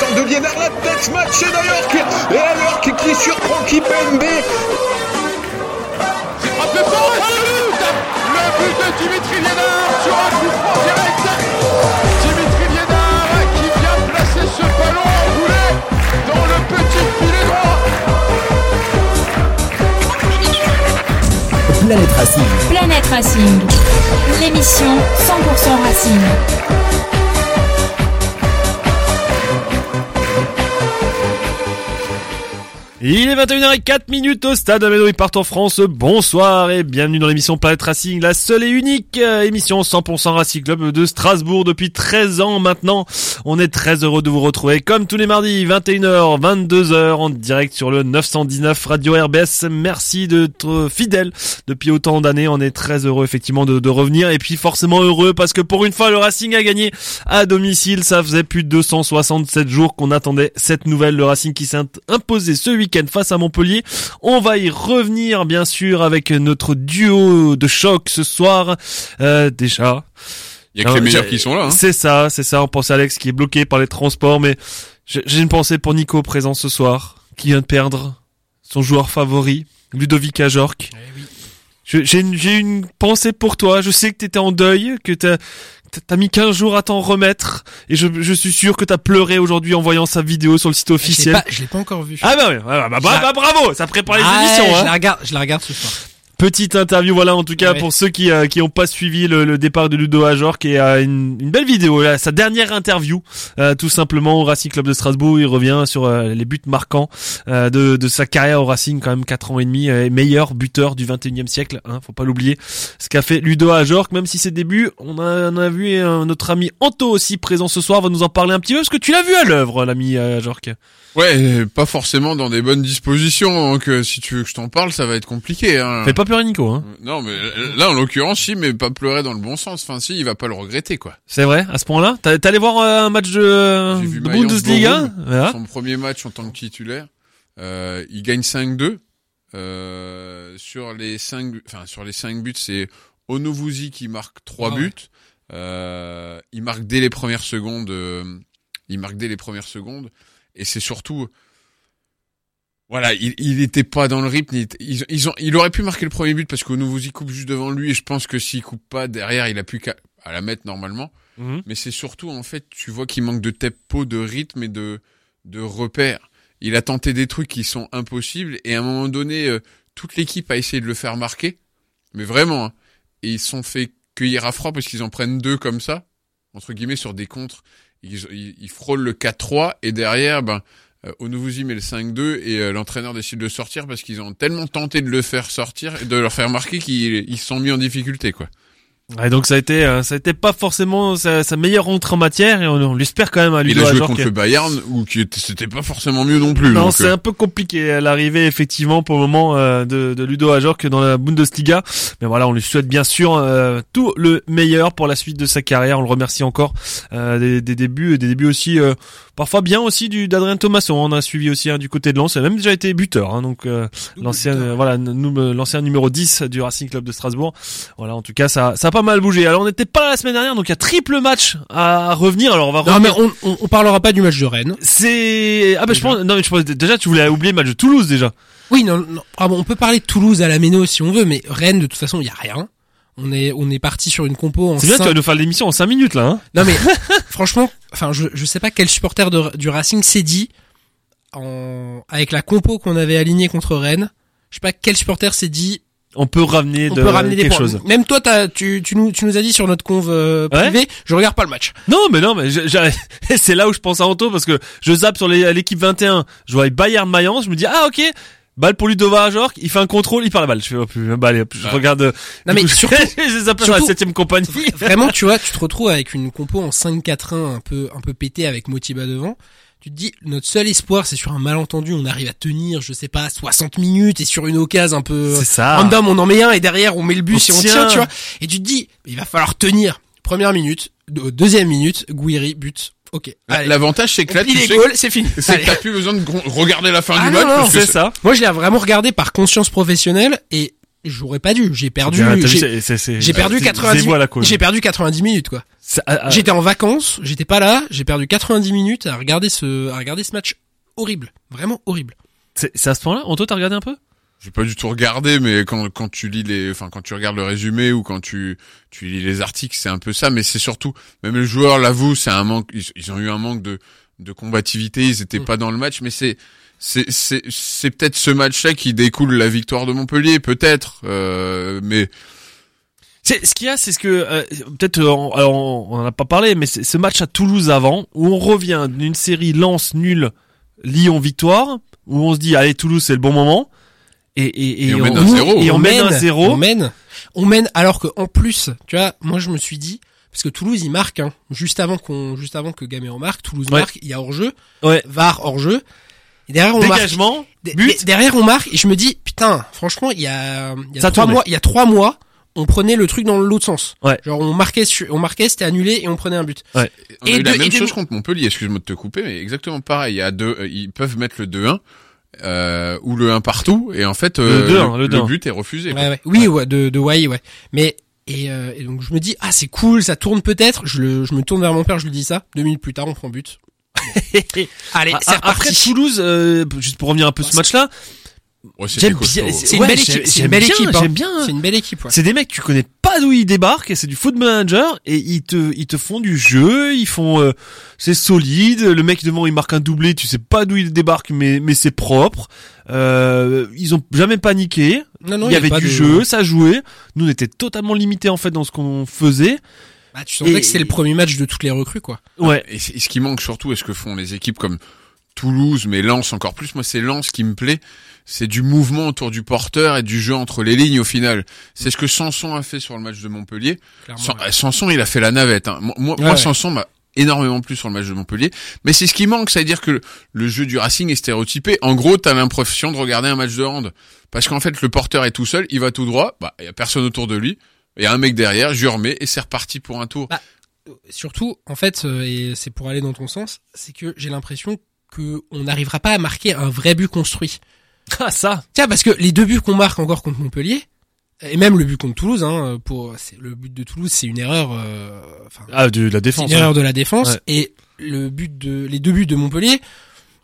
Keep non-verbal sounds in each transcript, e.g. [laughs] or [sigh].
De Liénard, la tête matchée d'Alorc. Et Alorc qui surprend Kipembe. C'est frappé le but Le but de Dimitri Liénard sur un coup franc direct Dimitri Liénard qui vient placer ce ballon enroulé dans le petit filet droit Planète Racing. Planète Racing, l'émission 100% Racing. Il est 21h04 minutes au stade Amédo, ils partent en France. Bonsoir et bienvenue dans l'émission Planète Racing, la seule et unique euh, émission 100% Racing Club de Strasbourg depuis 13 ans maintenant. On est très heureux de vous retrouver comme tous les mardis, 21h, 22h en direct sur le 919 Radio RBS. Merci d'être fidèle depuis autant d'années. On est très heureux effectivement de, de revenir et puis forcément heureux parce que pour une fois le Racing a gagné à domicile. Ça faisait plus de 267 jours qu'on attendait cette nouvelle. Le Racing qui s'est imposé ce week-end face à Montpellier. On va y revenir bien sûr avec notre duo de choc ce soir. Euh, déjà. Il y a que les meilleurs qui sont là. Hein. C'est ça, c'est ça. On pense à Alex qui est bloqué par les transports, mais j'ai une pensée pour Nico présent ce soir, qui vient de perdre son joueur favori, Ludovic Ajorc. Je- J'ai une, j'ai une pensée pour toi. Je sais que t'étais en deuil, que t'as t'as- mis 15 jours à t'en remettre, et je, je suis sûr que t'as pleuré aujourd'hui en voyant sa vidéo sur le site officiel. pas, je l'ai pas encore vu. Ah bah oui, ah bah, bah, bah, bravo, ça prépare les Ah, émissions. je Hein. la regarde, je la regarde ce soir. Petite interview, voilà, en tout cas, Ouais. pour ceux qui euh, qui ont pas suivi le, le départ de Ludo Ajor, qui euh, une, une belle vidéo, là, sa dernière interview, euh, tout simplement au Racing Club de Strasbourg. Il revient sur euh, les buts marquants euh, de, de sa carrière au Racing, quand même quatre ans et demi, euh, meilleur buteur du 21e siècle, hein, faut pas l'oublier. Ce qu'a fait Ludo Ajor, même si ses débuts, on a, on a vu euh, notre ami Anto aussi présent ce soir, va nous en parler un petit peu, parce que tu l'as vu à l'œuvre, l'ami Ajor. Ouais, pas forcément dans des bonnes dispositions. Donc euh, si tu veux que je t'en parle, ça va être compliqué. Hein. Fais pas pleurer Nico, hein. Non, mais là, en l'occurrence, si, mais pas pleurer dans le bon sens. Enfin, si, il va pas le regretter, quoi. C'est vrai, à ce point-là. T'as- T'es allé voir euh, un match de, vu de Bundesliga Voilà. Son premier match en tant que titulaire, euh, il gagne 5-2. Euh, sur les 5 enfin sur les 5 buts, c'est Onovuzi qui marque 3 Ah ouais. buts. Euh, il marque dès les premières secondes. euh, il marque dès les premières secondes. Et c'est surtout, voilà, il, il était pas dans le rythme. Il, ils, ils ont, il aurait pu marquer le premier but parce qu'Onovuzi coupe juste devant lui. Et je pense que s'il coupe pas derrière, il a plus qu'à à la mettre normalement Mhm. mais c'est surtout en fait tu vois qu'il manque de tempo, de rythme et de de repères. Il a tenté des trucs qui sont impossibles et à un moment donné euh, toute l'équipe a essayé de le faire marquer, mais vraiment hein. et ils se sont fait cueillir à froid parce qu'ils en prennent deux comme ça entre guillemets sur des contres. Ils, ils, ils frôlent le 4-3 et derrière ben euh, Onovuzi met le 5-2 et euh, l'entraîneur décide de sortir parce qu'ils ont tellement tenté de le faire sortir et de leur faire marquer qu'ils ils se sont mis en difficulté quoi. Ouais, donc ça a été, euh, ça a été pas forcément sa, sa meilleure rentrée en matière et on, on l'espère quand même à Il Ludo a joué contre le Bayern où qui était- c'était pas forcément mieux non plus. Non, c'est euh, un peu compliqué à l'arrivée effectivement pour le moment euh, de, de Ludo Ajor que dans la Bundesliga. Mais voilà, on lui souhaite bien sûr euh, tout le meilleur pour la suite de sa carrière. On le remercie encore euh, des, des débuts, et des débuts aussi euh, parfois bien aussi du d'Adrien Thomasson. On a suivi aussi hein, du côté de Lens, il a même déjà été buteur. Hein, donc euh, l'ancien, euh, voilà, nous, l'ancien numéro 10 du Racing Club de Strasbourg. Voilà, en tout cas, ça, ça a pas mal bougé. Alors on n'était pas là la semaine dernière, donc il y a triple match à revenir. Alors on va Non, mais on, on, on parlera pas du match de Rennes. C'est ah bah je pense non mais je pense déjà tu voulais oublier le match de Toulouse déjà. Oui, non, non. Ah bon, on peut parler de Toulouse à la Méno si on veut, mais Rennes, de toute façon, il y a rien. On est, on est parti sur une compo en C'est bien, cinq- tu vas nous faire l'émission en 5 minutes là. Hein Non mais [laughs] franchement, enfin je je sais pas quel supporter de, du Racing s'est dit en avec la compo qu'on avait alignée contre Rennes. Je sais pas quel supporter s'est dit on peut ramener on de peut ramener des quelque points. chose. Même toi tu tu nous tu nous as dit sur notre conve euh, Ouais. privé, je regarde pas le match. Non mais non mais [laughs] c'est là où je pense à Anto parce que je zappe sur l'équipe 21, je vois Bayern Mayence, je me dis ah OK, balle pour Ludovic Ajorc, il fait un contrôle, il perd la balle. Je fais oh, plus bah, allez, je regarde euh, Non mais coup, surtout [laughs] je sur la surtout- 7 compagnie. Vraiment, tu vois, tu te retrouves avec une compo en 5-4-1 un peu un peu pété avec Motiba devant. Tu te dis, notre seul espoir, c'est sur un malentendu, on arrive à tenir, je sais pas, 60 minutes et sur une occasion un peu C'est ça. random, on en met un et derrière on met le bus On et on tient. tient, tu vois. Et tu te dis, il va falloir tenir. Première minute, deux- deuxième minute, Guiri, but. Ok. L'avantage, c'est que là, tu les sais, goals, c'est fini. c'est que t'as plus besoin de regarder la fin Ah du non, match. non, que C'est ça. Moi, je l'ai vraiment regardé par conscience professionnelle et j'aurais pas dû. J'ai perdu. J'ai- c'est- c'est- c'est- J'ai perdu c'est- 90 c'est moi la cause. J'ai perdu 90 minutes quoi. Ah, ah, J'étais en vacances, j'étais pas là, j'ai perdu 90 minutes à regarder ce à regarder ce match horrible, vraiment horrible. C'est c'est à ce point-là. Anto, t'as regardé un peu? J'ai pas du tout regardé, mais quand quand tu lis les, enfin quand tu regardes le résumé ou quand tu tu lis les articles, c'est un peu ça. Mais c'est surtout, même les joueurs l'avouent, c'est un manque. Ils, ils ont eu un manque de de combativité. Ils étaient Mm. pas dans le match, mais c'est c'est c'est c'est peut-être ce match-là qui découle la victoire de Montpellier, peut-être. Euh, mais C'est ce qu'il y a, c'est ce que euh, peut-être euh, on, alors, on en a pas parlé, mais c'est ce match à Toulouse avant où on revient d'une série Lens nul, Lyon victoire, où on se dit allez Toulouse c'est le bon moment et et, Et on mène un zéro. et on mène un zéro. On mène, on mène alors que en plus, tu vois, moi je me suis dit parce que Toulouse il marque hein, juste avant qu'on juste avant que Gamero marque, Toulouse Ouais. marque, il y a hors jeu, Ouais. VAR hors jeu. Et derrière on marque dégagement, but. d- Derrière, on marque et je me dis, putain, franchement, il y a, il y a Ça trois tournait. mois, il y a trois mois, on prenait le truc dans l'autre sens. Ouais. Genre, on marquait, on marquait, c'était annulé et on prenait un but. on a Et eu la même et de- chose contre Montpellier. Excuse-moi de te couper, mais exactement pareil. Il y a deux, euh, ils peuvent mettre le 2-1 euh, ou le 1 partout, et en fait, euh, Le 2-1, le 2-1. but est refusé. Ouais, ouais. Oui, ouais, de, de Wai, ouais. Mais, et, euh, et donc, je me dis, ah, c'est cool, ça tourne peut-être. Je le, je me tourne vers mon père, je lui dis ça. Deux minutes plus tard, on prend but. [laughs] Allez, Ah, c'est ah, Après. Toulouse, euh, juste pour revenir un peu Bah, ce match-là, Ouais. C'est une ouais, belle équipe, c'est j'aime une belle bien, équipe, hein. J'aime bien. C'est une belle équipe, ouais. C'est des mecs, tu connais pas d'où ils débarquent, et c'est du foot manager, et ils te, ils te font du jeu, ils font, euh, c'est solide, le mec devant il marque un doublé, tu sais pas d'où il débarque, mais, mais c'est propre, euh, ils ont jamais paniqué, Non, non, il y avait du de- jeu, ça jouait, nous on était totalement limités en fait dans ce qu'on faisait, Bah, tu sentais Et- que c'était le premier match de toutes les recrues, quoi. ouais, et ce qui manque surtout, est ce que font les équipes comme Toulouse, mais Lens encore plus, moi c'est Lens qui me plaît, c'est du mouvement autour du porteur et du jeu entre les lignes au final. C'est ce que Sanson a fait sur le match de Montpellier. Clairement, San- ouais. euh, Sanson, il a fait la navette. Hein. Moi, moi, Ouais, moi, ouais. Sanson m'a énormément plu sur le match de Montpellier, mais c'est ce qui manque, c'est-à-dire que le, le jeu du Racing est stéréotypé. En gros, t'as l'impression de regarder un match de hand, parce qu'en fait, le porteur est tout seul, il va tout droit, bah, il y a personne autour de lui, il y a un mec derrière, je remets et c'est reparti pour un tour. Bah, surtout, en fait, euh, et c'est pour aller dans ton sens, c'est que j'ai l'impression que on n'arrivera pas à marquer un vrai but construit. ah ça, Tiens, parce que les deux buts qu'on marque encore contre Montpellier, et même le but contre Toulouse, hein, pour c'est le but de Toulouse, c'est une erreur, euh, enfin, ah de la défense, une erreur de la défense, Ouais. et le but de, les deux buts de Montpellier,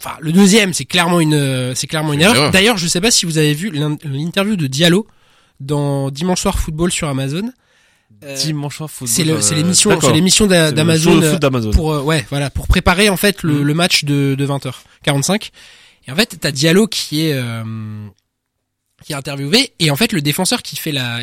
enfin, le deuxième, c'est clairement une, euh, c'est clairement une erreur. erreur. D'ailleurs, je sais pas si vous avez vu l'in- l'interview de Diallo dans Dimanche Soir Football sur Amazon. Euh, dimanche soir football, c'est le, c'est euh, l'émission, c'est l'émission d'a- C'est le d'Amazon. euh, d'Amazon. pour euh, ouais voilà pour préparer en fait le, Mm. le match de, de 20h45 et en fait t'as Diallo qui est euh, qui est interviewé et en fait le défenseur qui fait la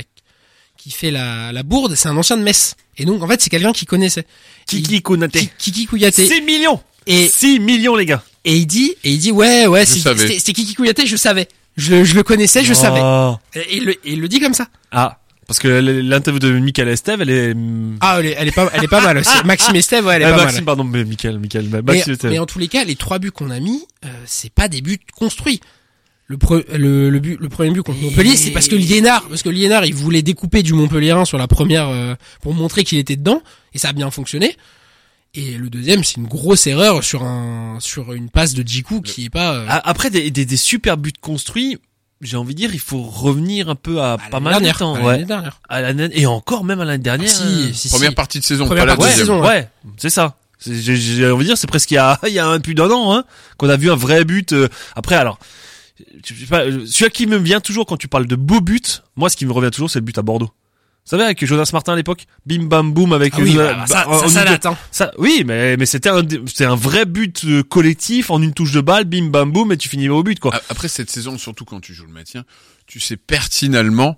qui fait la, la bourde c'est un ancien de Metz et donc en fait c'est quelqu'un qui connaissait Kiki Konaté. Ki- Kiki Kouyaté 6 millions et 6 millions les gars et il dit et il dit ouais ouais Je c'est- savais. c'était c'était Kiki Kouyaté je savais je, je le connaissais je savais Oh. et il, le, il le dit comme ça Ah, parce que l'interview de Michael Esteve, elle est... ah elle est, elle est pas elle est pas mal aussi [laughs] Maxime Estève ouais, elle est Ah, pas mal Maxime, pardon, mais Michael, Michael, Mais, Maxime Esteve. mais en tous les cas, les trois buts qu'on a mis, euh, c'est pas des buts construits. Le, pre- le, le, but, le premier but contre Montpellier, c'est parce que Liénard, parce que Liénard, il voulait découper du Montpellierin sur la première euh, pour montrer qu'il était dedans, et ça a bien fonctionné. Et le deuxième, c'est une grosse erreur sur un sur une passe de Djikou qui est pas. euh, A- Après des, des, des super buts construits, j'ai envie de dire, il faut revenir un peu à à pas mal de dernière, temps. à Ouais. dernière. À l'année- et encore même à l'année dernière. Ah, euh, si, si, Première si. partie de saison, Première pas la partie de deuxième. saison. Ouais, c'est ça. J'ai envie de dire, c'est presque il y a, il y a un plus d'un an, hein, qu'on a vu un vrai but. euh, après, alors, je sais pas, euh, celui qui me vient toujours quand tu parles de beau but, moi, ce qui me revient toujours, c'est le but à Bordeaux. Vous savez, avec Jonas Martin à l'époque, bim bam boum avec Ah oui, bah, bah, ça, en- ça, ça hein. ça- oui, mais mais c'était un c'est un vrai but euh, collectif en une touche de balle, bim bam boum, et tu finis au but quoi. Après cette saison, surtout quand tu joues le maintien, tu sais pertinemment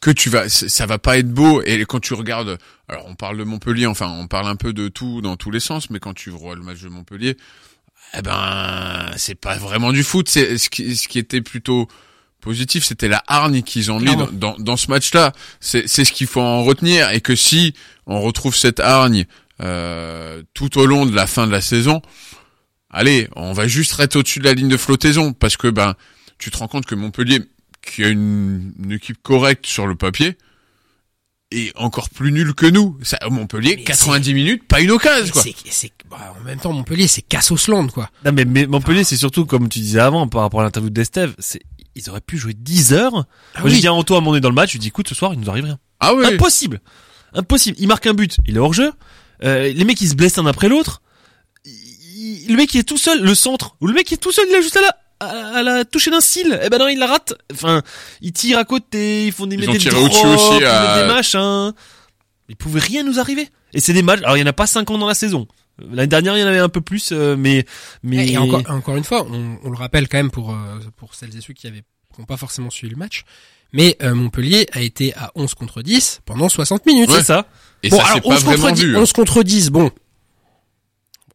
que tu vas, ça va pas être beau. Et quand tu regardes, alors on parle de Montpellier, enfin on parle un peu de tout dans tous les sens, mais quand tu vois le match de Montpellier, eh ben c'est pas vraiment du foot. C'est ce qui, ce qui était plutôt positif, c'était la hargne qu'ils ont mis dans, dans, dans ce match-là. C'est c'est ce qu'il faut en retenir et que si on retrouve cette hargne euh, tout au long de la fin de la saison, allez, on va juste être au-dessus de la ligne de flottaison parce que ben tu te rends compte que Montpellier, qui a une, une équipe correcte sur le papier, est encore plus nul que nous. Ça, Montpellier, Mais 90 minutes, pas une occasion quoi. C'est, c'est, bah, en même temps, Montpellier, c'est Cassosland, quoi. Non mais, mais Montpellier, c'est surtout comme tu disais avant par rapport à l'interview d'Estève, c'est ils auraient pu jouer 10 heures. Moi j'ai oui. dit à Antoine dans le match, je lui dis écoute ce soir il nous arrive rien. Ah oui. Impossible. Impossible. Il marque un but, il est hors jeu. Euh, les mecs ils se blessent un après l'autre. Il- Le mec il est tout seul, le centre, ou le mec il est tout seul, il a juste à la à la toucher d'un cil. Eh ben non, il la rate. Enfin, ils tirent à côté, ils font des Ils ont des tiré drops, aussi, ils à- des machins. Il pouvait rien nous arriver. Et c'est des matchs. Alors il y en a pas 50 dans la saison. L'année dernière, il y en avait un peu plus, euh, mais mais Et encore, encore une fois, on, on le rappelle quand même pour, euh, pour celles et ceux qui avaient, qui n'ont pas forcément suivi le match. Mais euh, Montpellier a été à 11 contre 10 pendant 60 minutes. c'est ça. Et bon, ça alors c'est pas 11 contre, vraiment 10, vu. hein. 11 contre 10, bon.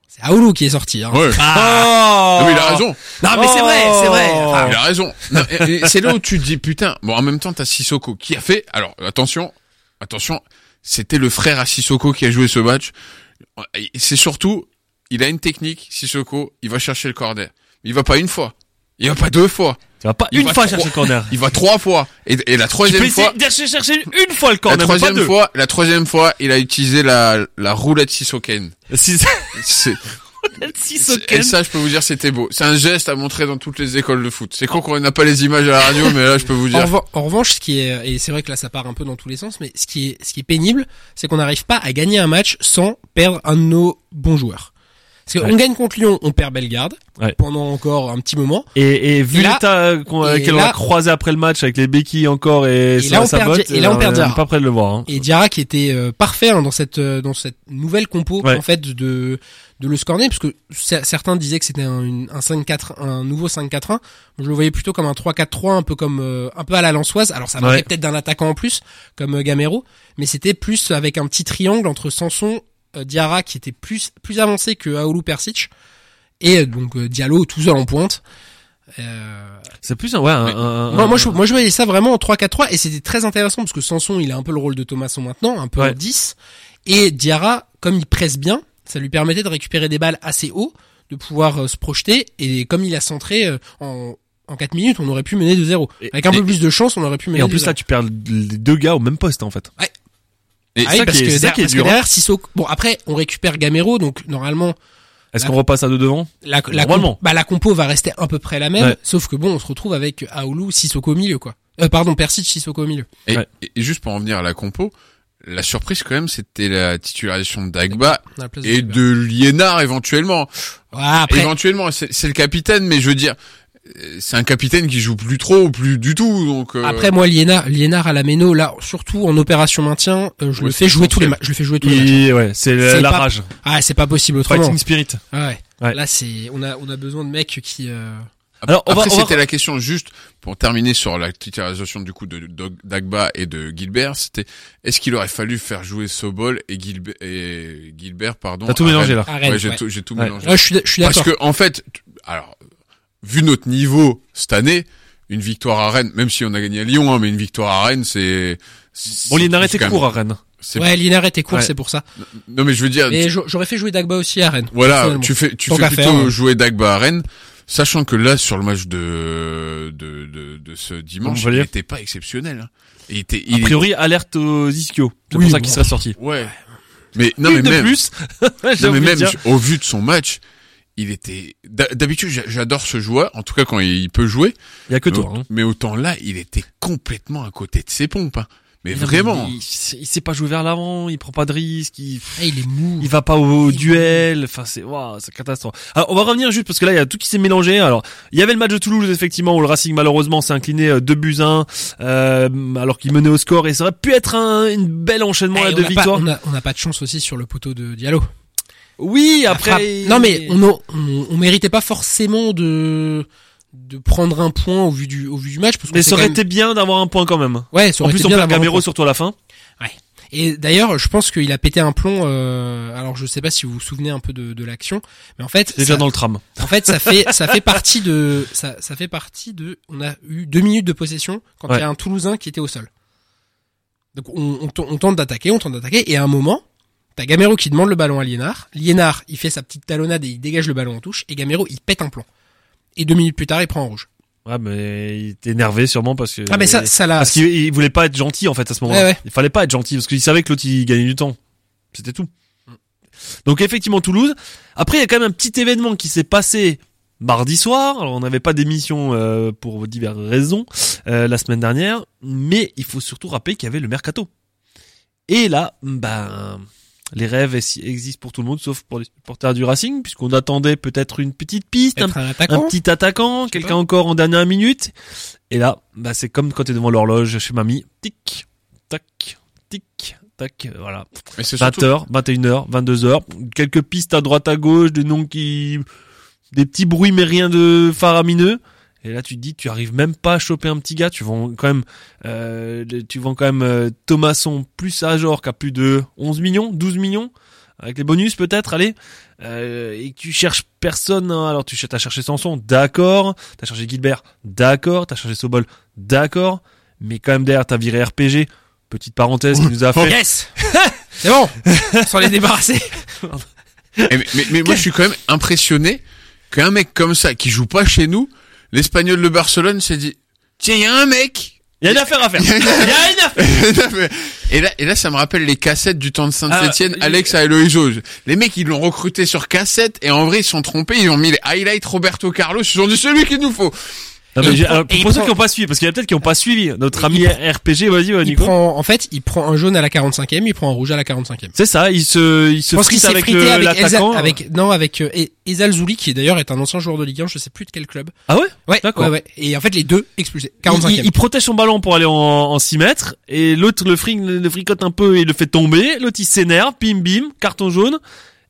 C'est Aoulou qui est sorti. Hein. Ouais. Ah Non, mais il a raison. Non mais c'est vrai, c'est vrai. Enfin, Il a raison. C'est là où tu te dis putain. Bon, en même temps, t'as Sissoko qui a fait. Alors attention, attention. C'était le frère à Sissoko qui a joué ce match. C'est surtout, il a une technique. Sissoko, il va chercher le corner. Il va pas une fois. Il va pas deux fois. Tu vas pas Il une va fois chercher le corner. Il va trois fois. Et, et la Tu peux troisième essayer fois, de chercher une fois le la corner, pas troisième deux. fois, la troisième fois, il a utilisé la, la roulette Sissoken. Si C'est, si c'est- [laughs] et ça, je peux vous dire, c'était beau. C'est un geste à montrer dans toutes les écoles de foot. C'est con qu'on n'a pas les images à la radio, mais là, je peux vous dire. en revanche, ce qui est, et c'est vrai que là ça part un peu dans tous les sens, mais ce qui est, ce qui est pénible, c'est qu'on n'arrive pas à gagner un match sans perdre un de nos bons joueurs. Parce qu'on Ouais. gagne contre Lyon, on perd Bellegarde Ouais. pendant encore un petit moment. Et, et vu l'état qu'elle là- a croisé après le match avec les béquilles encore et, Et là, on perd- botte, et là, on euh, perd Diarra. pas près de le voir. Hein. Et Diarra qui était euh, parfait hein, dans cette euh, dans cette nouvelle compo Ouais. en fait de de le scorner parce que cer- certains disaient que c'était un, un 5-4 un nouveau 5-4-1 Moi, je le voyais plutôt comme un 3-4-3 un peu comme euh, un peu à la Lançoise alors ça manquait Ouais. peut-être d'un attaquant en plus comme Gamero mais c'était plus avec un petit triangle entre Sanson Diarra qui était plus plus avancé que Aoulou Persic et euh, donc euh, Diallo tout seul en pointe euh, C'est plus un, ouais, un, Mais- un- moi, un- moi, je, moi, je voyais ça vraiment en 3-4-3 et c'était très intéressant parce que Sanson, il a un peu le rôle de Thomasson maintenant, un peu Ouais. en 10. Et Diarra, comme il presse bien, ça lui permettait de récupérer des balles assez haut, de pouvoir euh, se projeter. Et comme il a centré euh, en, en 4 minutes, on aurait pu mener de 0 Et- Avec un et- peu plus de chance, on aurait pu mener Et en plus 0. là, tu perds les deux gars au même poste en fait. Et Ah oui, ça parce qui est- que, ça derrière, qui est parce que dur, derrière, Sissoko- bon après, on récupère Gamero, donc normalement, Est-ce qu'on repasse à deux devant? la, la, Normalement. compo, bah, la compo va rester à peu près la même, Ouais. sauf que bon, on se retrouve avec Aoulou, Sissoko au milieu, quoi. Euh, pardon, Persic, Sissoko au milieu. Et, Ouais. et juste pour en venir à la compo, la surprise quand même, c'était la titularisation Dagba et de Liénard éventuellement. Ouais, après, Éventuellement, c'est le capitaine, mais je veux dire, c'est un capitaine qui joue plus trop, ou plus du tout, donc. euh, Après moi Liénard, Liénard à la méno là surtout en opération maintien, euh, je Ouais, le fais jouer tous les je le fais jouer tous les matchs. Il- Ouais, c'est la, C'est la pas- rage. Ah, c'est pas possible autrement. Fighting spirit. Ah ouais. Ouais. Là c'est on a on a besoin de mecs qui euh... Alors, Après, va- c'était la question juste pour terminer sur la titularisation du coup de, Dagba et de Gilbert. C'était est-ce qu'il aurait fallu faire jouer Sobol et Gilbert, et Gilbert pardon. T'as tout mélangé Rennes? là. j'ai ouais. tout, tout Ouais. mélangé. Ouais, je suis suis Parce d'accord. que en fait, alors vu notre niveau cette année, une victoire à Rennes, même si on a gagné à Lyon, hein, mais une victoire à Rennes, c'est. c'est- Bon, quand même- court à Rennes. c'est- Ouais, Liénard était court, Ouais. c'est pour ça. Non mais je veux dire, j'a- j'aurais fait jouer Dagba aussi à Rennes. voilà, tu fais, tu Tant fais plutôt faire, jouer Dagba à Rennes, sachant que là sur le match de de de, de ce dimanche, il n'était pas exceptionnel. Hein. Il était, A il priori, alerte aux ischios. C'est Oui, pour ça bon. qu'il serait sorti. Ouais. Mais non Une mais de même plus. [laughs] J'ai non mais même dire. au vu de son match, il était d'ha- d'habitude j'a- j'adore ce joueur en tout cas quand il peut jouer. Il y a que mais, toi. au- hein. mais autant là, il était complètement à côté de ses pompes. hein. Mais Non, vraiment. Il, il sait pas jouer vers l'avant, il prend pas de risques, il, Ah, il est mou. il va pas au duel, enfin c'est waouh, c'est catastrophe. Alors on va revenir juste parce que là il y a tout qui s'est mélangé. Alors il y avait le match de Toulouse effectivement où le Racing malheureusement s'est incliné euh, 2 buts 1 euh, alors qu'il menait au score et ça aurait pu être un, une belle enchaînement et là, de victoires. on a on a pas de chance aussi sur le poteau de Diallo. Oui, après Non mais on, a- on on méritait pas forcément de de prendre un point au vu du au vu du match parce qu'on mais ça aurait même- été bien d'avoir un point quand même. ouais, ça En aurait plus été on bien perd d'avoir un Gamero surtout à la fin. Et d'ailleurs, je pense qu'il a pété un plomb. Euh, alors, je sais pas si vous vous souvenez un peu de, de l'action, mais en fait, C'est déjà dans le tram. en fait, ça fait ça fait [laughs] partie de ça, ça fait partie de. On a eu deux minutes de possession quand Ouais. il y a un Toulousain qui était au sol. Donc, on, on, on tente d'attaquer, on tente d'attaquer, et à un moment, T'as Gamero qui demande le ballon à Liénard. Liénard, il fait sa petite talonnade et il dégage le ballon en touche. Et Gamero, il pète un plan. Et deux minutes plus tard, il prend en rouge. Ouais, mais il était énervé sûrement parce que. Ah mais ça, ça l'a. Parce qu'il il voulait pas être gentil en fait à ce moment-là. Ouais, ouais. Il fallait pas être gentil parce qu'il savait que l'autre il gagnait du temps. C'était tout. Donc effectivement Toulouse. Après il y a quand même un petit événement qui s'est passé mardi soir. Alors on n'avait pas d'émission euh, pour diverses raisons euh, la semaine dernière, mais il faut surtout rappeler qu'il y avait le mercato. Et là, ben les rêves ex- existent pour tout le monde sauf pour les supporters du Racing puisqu'on attendait peut-être une petite piste, un petit attaquant, quelqu'un encore en dernière minute. Et là, bah c'est comme quand t'es devant l'horloge chez mamie. Tic, tac, tic, tac, euh, voilà. Mais c'est surtout 20h, 21h, 22h. Quelques pistes à droite à gauche, des noms qui... Des petits bruits mais rien de faramineux. Et là tu te dis, tu arrives même pas à choper un petit gars. Tu vends quand même... Euh, tu vends quand même euh, Thomasson plus Ajor qui a plus de 11 millions, 12 millions. Avec les bonus peut-être, allez. Euh, et que tu cherches personne, hein. alors tu ch- t'as cherché Sanson, d'accord. T'as cherché Gilbert, d'accord. T'as cherché Sobol, d'accord. Mais quand même derrière, t'as viré RPG. Petite parenthèse qui nous a fait. Yes [laughs] C'est bon Sans les débarrasser. [laughs] Eh, mais, mais, mais moi, je suis quand même impressionné qu'un mec comme ça, qui joue pas chez nous, l'espagnol de Barcelone s'est dit, tiens, il y a un mec. Il y a une affaire à faire. [laughs] Il y a une affaire. et là, et là, ça me rappelle les cassettes du temps de Saint-Etienne, Ah, Alex à Jauge. Les mecs, ils l'ont recruté sur cassette, et en vrai, ils se sont trompés, ils ont mis les highlights Roberto Carlos, ils ont dit celui qu'il nous faut. Non, mais il prend- il pour ceux qui n'ont pas suivi, parce qu'il y a peut-être qui n'ont pas suivi notre ami il RPG, vas-y, ouais, Il Nico. prend, en fait, il prend un jaune à la 45e, il prend un rouge à la 45e. C'est ça, il se, il se Je pense qu'il frite s'est avec frité le- avec, l'attaquant. avec, non, avec euh, E- Ezal Zouli, qui d'ailleurs est un ancien joueur de Ligue 1, je sais plus de quel club. Ah ouais? Ouais, D'accord. ouais, ouais. Et en fait, les deux expulsés. Il, 45e. il- il protège son ballon pour aller en, en 6 mètres, et l'autre le, le fricote un peu et le fait tomber, l'autre il s'énerve, bim bim, carton jaune.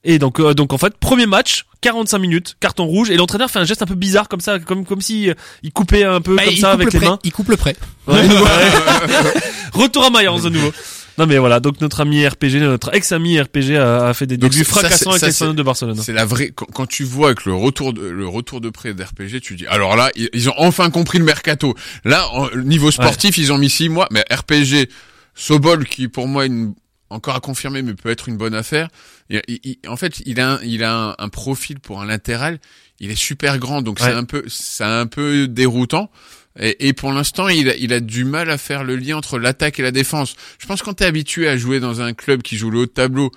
Et donc, euh, donc en fait, premier match, 45 minutes, carton rouge, et l'entraîneur fait un geste un peu bizarre comme ça, comme, comme si euh, il coupait un peu Bah, comme ça avec le les prêt. mains. Il coupe le prêt. Ouais. [laughs] [laughs] Retour à Mayence de nouveau. Non mais voilà, donc notre ami RPG, notre ex-ami RPG a, a fait des Donc débuts fracassants avec c'est- de Barcelone. C'est la vraie, quand, quand tu vois que le retour de, le retour de prêt d'RPG, tu dis, alors là, ils, ils ont enfin compris le mercato. Là, en- niveau sportif, ils ont mis six mois, mais RPG, Sobol, qui pour moi, est une, encore à confirmer, mais peut être une bonne affaire. Il- il- il- en fait, il a, un, il a un, un profil pour un latéral. Il est super grand, donc c'est un peu, c'est un peu déroutant. Et, et pour l'instant, il a, il a du mal à faire le lien entre l'attaque et la défense. Je pense quand t'es habitué à jouer dans un club qui joue le haut de tableau,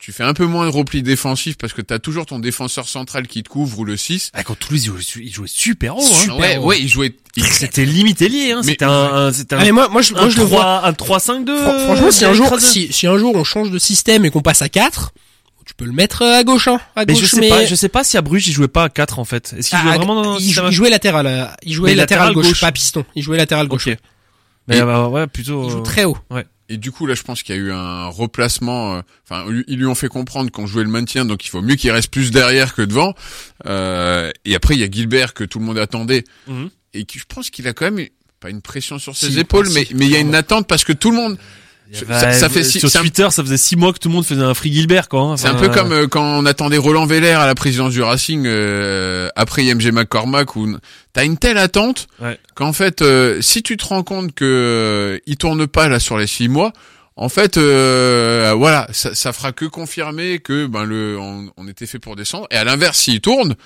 tu fais un peu moins de repli défensif parce que t'as toujours ton défenseur central qui te couvre ou le 6. Ah, quand Toulouse il jouait, il jouait super haut. Hein. Ouais, haut. ouais, il jouait. il- C'était limité lié. Hein. Mais- C'était un, un- c'était un, Allez, moi, moi, je, moi, un je le vois. 3, un 3-5-2. Fran- Franchement, si un jour, écrasé. si, si un jour on change de système et qu'on passe à 4, tu peux le mettre euh, à gauche, hein, à Mais gauche, je sais pas, je sais pas si à Bruges il jouait pas à 4 en fait. Est-ce qu'il Ah, jouait vraiment dans un il, système il jouait latéral, euh, il jouait Mais latéral, latéral gauche, gauche. pas piston. Il jouait latéral gauche. Ok. Mais euh, ouais, plutôt. Il joue euh, très haut. Et du coup, là, je pense qu'il y a eu un replacement. euh, Enfin, ils lui ont fait comprendre qu'on jouait le maintien, donc il faut mieux qu'il reste plus derrière que devant. Euh, et après, il y a Gilbert que tout le monde attendait, Mhm. et qui, je pense qu'il a quand même pas une pression sur ses Si, épaules, mais mais il y a une attente parce que tout le monde. Ça- fait six- sur un- Twitter, ça faisait 6 mois que tout le monde faisait un Free Gilbert quoi. hein. C'est un peu comme euh, quand on attendait Roland Veller à la présidence du Racing euh, après IMG McCormack où t'as une telle attente Ouais. qu'en fait euh, si tu te rends compte que euh, il tourne pas là sur les six mois en fait euh, voilà ça, ça fera que confirmer que ben le on, on était fait pour descendre et à l'inverse s'il tourne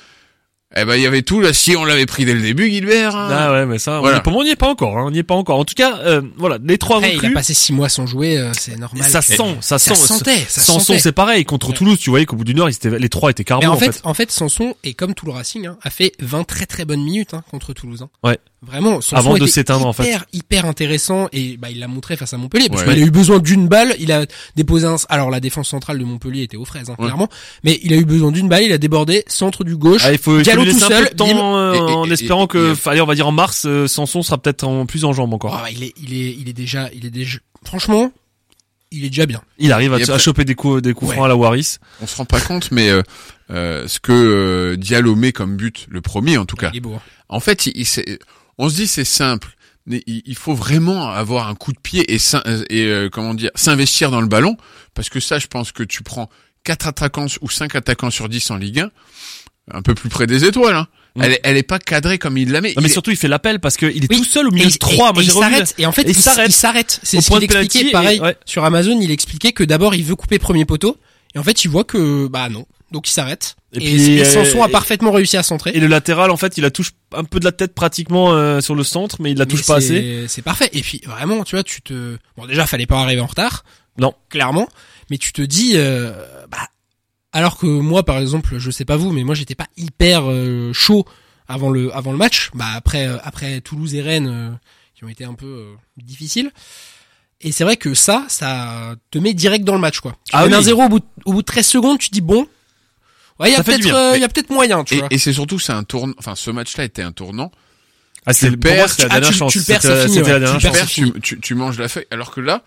eh ben il y avait tout là si on l'avait pris dès le début Gilbert hein. Ah ouais, mais ça, Voilà. on pour moi, on n'y est pas encore. Hein, on n'y est pas encore. En tout cas, euh, voilà, les trois Après, il a passé 6 mois sans jouer, euh, c'est normal. Ça sent, ça ça sent. sentait, ça Sanson, sentait. c'est pareil. Contre Ouais. Toulouse, tu voyais qu'au bout d'une heure, ils étaient, les trois étaient Mais en en fait, fait. en fait, Sanson, et comme tout le Racing, hein, a fait 20 très très bonnes minutes hein, contre Toulouse. hein. Ouais. Vraiment, Sanson Avant de était s'éteindre, en fait. hyper, hyper intéressant et bah il l'a montré face à Montpellier parce Ouais. qu'il a eu besoin d'une balle, il a déposé un alors la défense centrale de Montpellier était aux fraises hein, Ouais. clairement, mais il a eu besoin d'une balle, il a débordé centre du gauche. Ah, il faut, tout un peu seul, de temps euh, Et- et- en et- espérant et- que, et- allez, on va dire en mars, euh, Sanson sera peut-être en plus en jambes encore. Oh, il est il est il est déjà il est déjà franchement, il est déjà bien. Il arrive à, choper des coups, des coups Ouais. francs à la Waris. on se rend pas compte mais euh, euh, ce que euh, Diallo met comme but le premier en tout cas Il est beau. hein. En fait, il, il- on se dit c'est simple, mais il, faut vraiment avoir un coup de pied et, s'in- et euh, comment dire s'investir dans le ballon, parce que ça, je pense que tu prends quatre attaquants ou cinq attaquants sur 10 en Ligue 1, un peu plus près des étoiles. Hein. Mm. Elle, est- elle est pas cadrée comme il la met. Non, mais Il est- surtout il fait l'appel parce qu'il est Oui, tout seul au milieu il- de trois. et- Moi et j'ai il s'arrête. Et en fait, Et il s'arrête. il s'arrête. C'est ce point qu'il expliquait. et- Pareil, ouais. sur Amazon, il expliquait que d'abord, il veut couper premier poteau. Et en fait, il voit que, bah non. Donc, il s'arrête. Et puis, et Sanson euh, a parfaitement réussi à centrer. Et le latéral, en fait, il la touche un peu de la tête pratiquement euh, sur le centre, mais il la touche Mais pas assez. C'est parfait. Et puis, vraiment, tu vois, tu te, bon, déjà, fallait pas arriver en retard. Non. Clairement. Mais tu te dis, euh, bah, alors que moi, par exemple, je sais pas vous, mais moi, j'étais pas hyper euh, chaud avant le, avant le match. Bah, après, euh, après Toulouse et Rennes, euh, qui ont été un peu euh, difficiles. Et c'est vrai que ça, ça te met direct dans le match, quoi. Tu Ah oui. un zéro au bout, de, au bout de 13 secondes, tu dis bon. Ouais, il y a peut-être, euh, a peut-être moyen, tu et, vois. et c'est surtout c'est un tournant. Enfin, ce match-là était un tournant. Ah, c'est le moi, perds, c'était la ah, dernière tu- chance. tu le perds, c'est fini, c'était la ouais. dernière Tu le chance. perds, Perds, tu, tu, tu manges la feuille. Alors que là,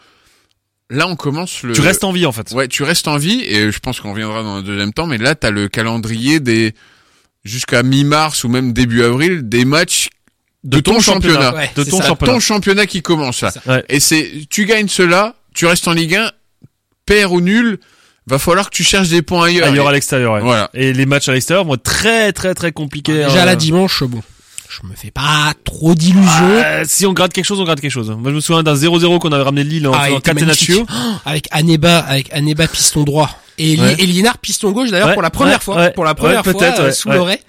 là, on commence le. Tu restes en vie en fait. Ouais, tu restes en vie et je pense qu'on reviendra dans le deuxième temps. Mais là, t'as le calendrier des jusqu'à mi-mars ou même début avril des matchs de, ton, championnat. Ouais, de ton ça. championnat. Ton championnat qui commence là. Ouais. Et c'est, tu gagnes cela, tu restes en Ligue 1, père ou nul, va falloir que tu cherches des points ailleurs. Ah, il y aura à l'extérieur. ouais. Voilà. Et les matchs à l'extérieur vont être très très très compliqués. Déjà hein. là dimanche, bon, je me fais pas trop d'illusions. Euh, si on gratte quelque chose, on gratte quelque chose. Moi, je me souviens d'un 0-0 qu'on avait ramené de Lille en, Ah, faisant était Catenaccio. Oh, avec Aneba, avec Aneba piston droit. Et, Li- Ouais. et Liénard piston gauche d'ailleurs Ouais, pour la première ouais, fois, pour la première Ouais, fois euh, sous l'oreille.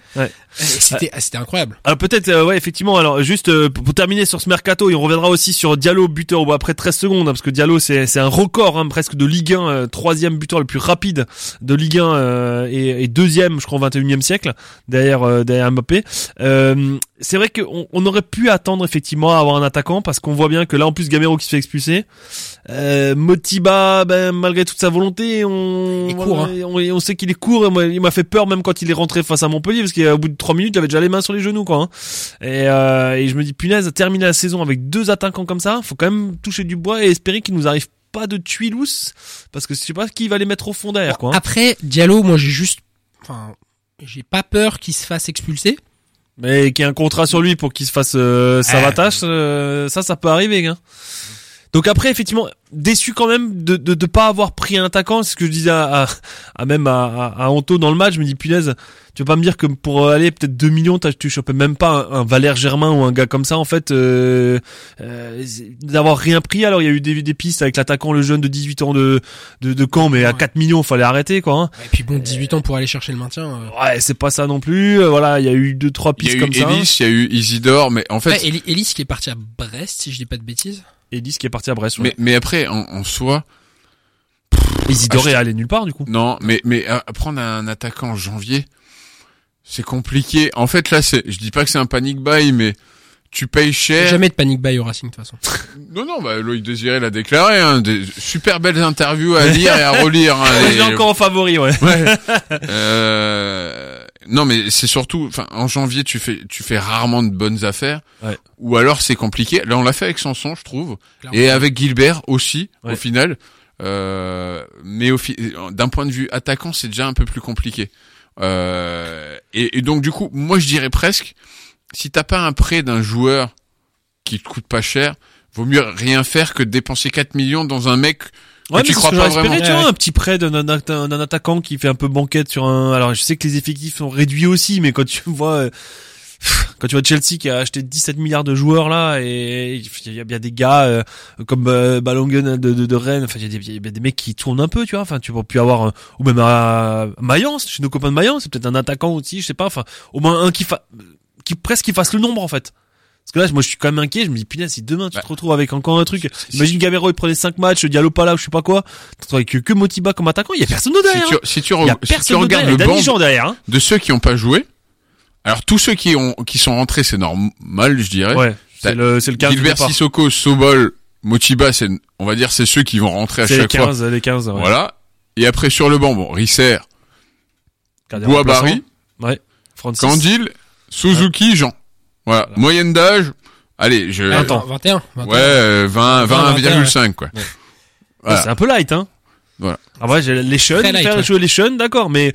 C'était, ah, c'était incroyable. Alors peut-être, euh, ouais, effectivement. Alors juste euh, pour terminer sur ce mercato, et on reviendra aussi sur Diallo, buteur bon, après 13 secondes, hein, parce que Diallo c'est c'est un record hein, presque de Ligue 1, euh, troisième buteur le plus rapide de Ligue 1 euh, et, et deuxième, je crois, au 21e siècle derrière derrière Mbappé. Euh, c'est vrai qu'on on aurait pu attendre effectivement à avoir un attaquant parce qu'on voit bien que là en plus Gamero qui se fait expulser, euh, Motiba, ben malgré toute sa volonté, on Il est court, hein. on, on sait qu'il est court. Et il m'a fait peur même quand il est rentré face à Montpellier parce qu'au bout de trois minutes, il avait déjà les mains sur les genoux, quoi. hein. Et, euh, et je me dis, punaise, terminer la saison avec deux attaquants comme ça, faut quand même toucher du bois et espérer qu'il nous arrive pas de tuilous parce que je sais pas qui va les mettre au fond derrière, quoi. hein. Après, Diallo, moi j'ai juste, enfin, j'ai pas peur qu'il se fasse expulser. Mais qu'il y ait un contrat sur lui pour qu'il se fasse euh, sa vatache, euh, ça, ça peut arriver. Hein. Donc après, effectivement, déçu quand même de de, de pas avoir pris un attaquant. C'est ce que je disais à, à, à même à, à, à Anto dans le match. Je me dis, punaise, tu vas pas me dire que pour aller peut-être 2 millions, t'as- tu chopes même pas un, un Valère Germain ou un gars comme ça, en fait, euh, euh, d'avoir rien pris. Alors il y a eu des, des pistes avec l'attaquant, le jeune de 18 ans de, de, de Caen, mais à Ouais. 4 millions, fallait arrêter, quoi. Hein. Et puis bon, 18 ans pour aller chercher le maintien. euh. Ouais, c'est pas ça non plus. Euh, Voilà, il y a eu deux trois Il y a pistes eu comme ça. Ellis, il y a eu Isidore, mais en fait, Ouais, Eli- Ellis qui est parti à Brest, si je dis pas de bêtises. Et 10 qui est parti à Brest. mais, mais après, en, en soi, Isidore Ah, allé nulle part du coup. non, mais, mais euh, prendre un attaquant en janvier, c'est compliqué. En fait, là, c'est, je dis pas que c'est un panic buy, mais tu payes cher. Jamais de panic buy au Racing de toute façon. [laughs] Non, non, bah, Loïc Désiré l'a déclaré, hein, des super belles interviews à lire et à relire. Hein, [laughs] et- encore en favori, ouais. Ouais. [laughs] Euh, non, mais c'est surtout, enfin, en janvier, tu fais, tu fais rarement de bonnes affaires. Ouais. Ou alors c'est compliqué. Là, on l'a fait avec Sanson, je trouve, Clairement. et avec Gilbert aussi, Ouais. au final. Euh, mais au fi- d'un point de vue attaquant, c'est déjà un peu plus compliqué. Euh, et, et donc du coup, moi je dirais presque, si t'as pas un prêt d'un joueur qui te coûte pas cher, vaut mieux rien faire que de dépenser 4 millions dans un mec Ouais, tu mais crois ce que pas vraiment. tu vois, un petit prêt d'un, d'un, d'un- d'un attaquant qui fait un peu banquette sur un. Alors, je sais que les effectifs sont réduits aussi, mais quand tu [laughs] vois, euh, quand tu vois Chelsea qui a acheté 17 milliards de joueurs là, et il y a bien des gars euh, comme euh, Balogun de, de, de Rennes, enfin, il y, a des- il y a des mecs qui tournent un peu, tu vois. Enfin, tu vas plus avoir, un- ou même à Mayence, chez nos copains de Mayence, c'est peut-être un attaquant aussi, je sais pas. Enfin, au moins un qui fa... qui presque qui fasse le nombre en fait. Parce que là, moi, je suis quand même inquiet. Je me dis, punaise, si demain tu te retrouves avec encore un truc, imagine Gamero il prenait 5 matchs, Diallo pas là, ou je sais pas quoi, tu te retrouves avec que Motiba comme attaquant, il y a personne de Si derrière. tu, hein. si tu, re- si tu regardes derrière. le banc derrière. Hein. de ceux qui ont pas joué, alors tous ceux qui ont qui sont rentrés, c'est normal, je dirais. Ouais. C'est le, c'est le 15 Gilbert départ. Sissoko, Sobol, Motiba, c'est on va dire c'est ceux qui vont rentrer à C'est les chaque fois. 15, les 15. Ouais. Voilà. Et après sur le banc, bon, Risser, remplaçant. Ouais. Francis. Candil, Suzuki, Jean. Voilà. Voilà. Moyenne d'âge, allez, je Un temps. 21. 21. Ouais, euh, 20 20,5 quoi. Ouais, Voilà. C'est un peu light, hein. Voilà. Ah ouais, j'ai les faire ouais. jouer les Sean, d'accord, mais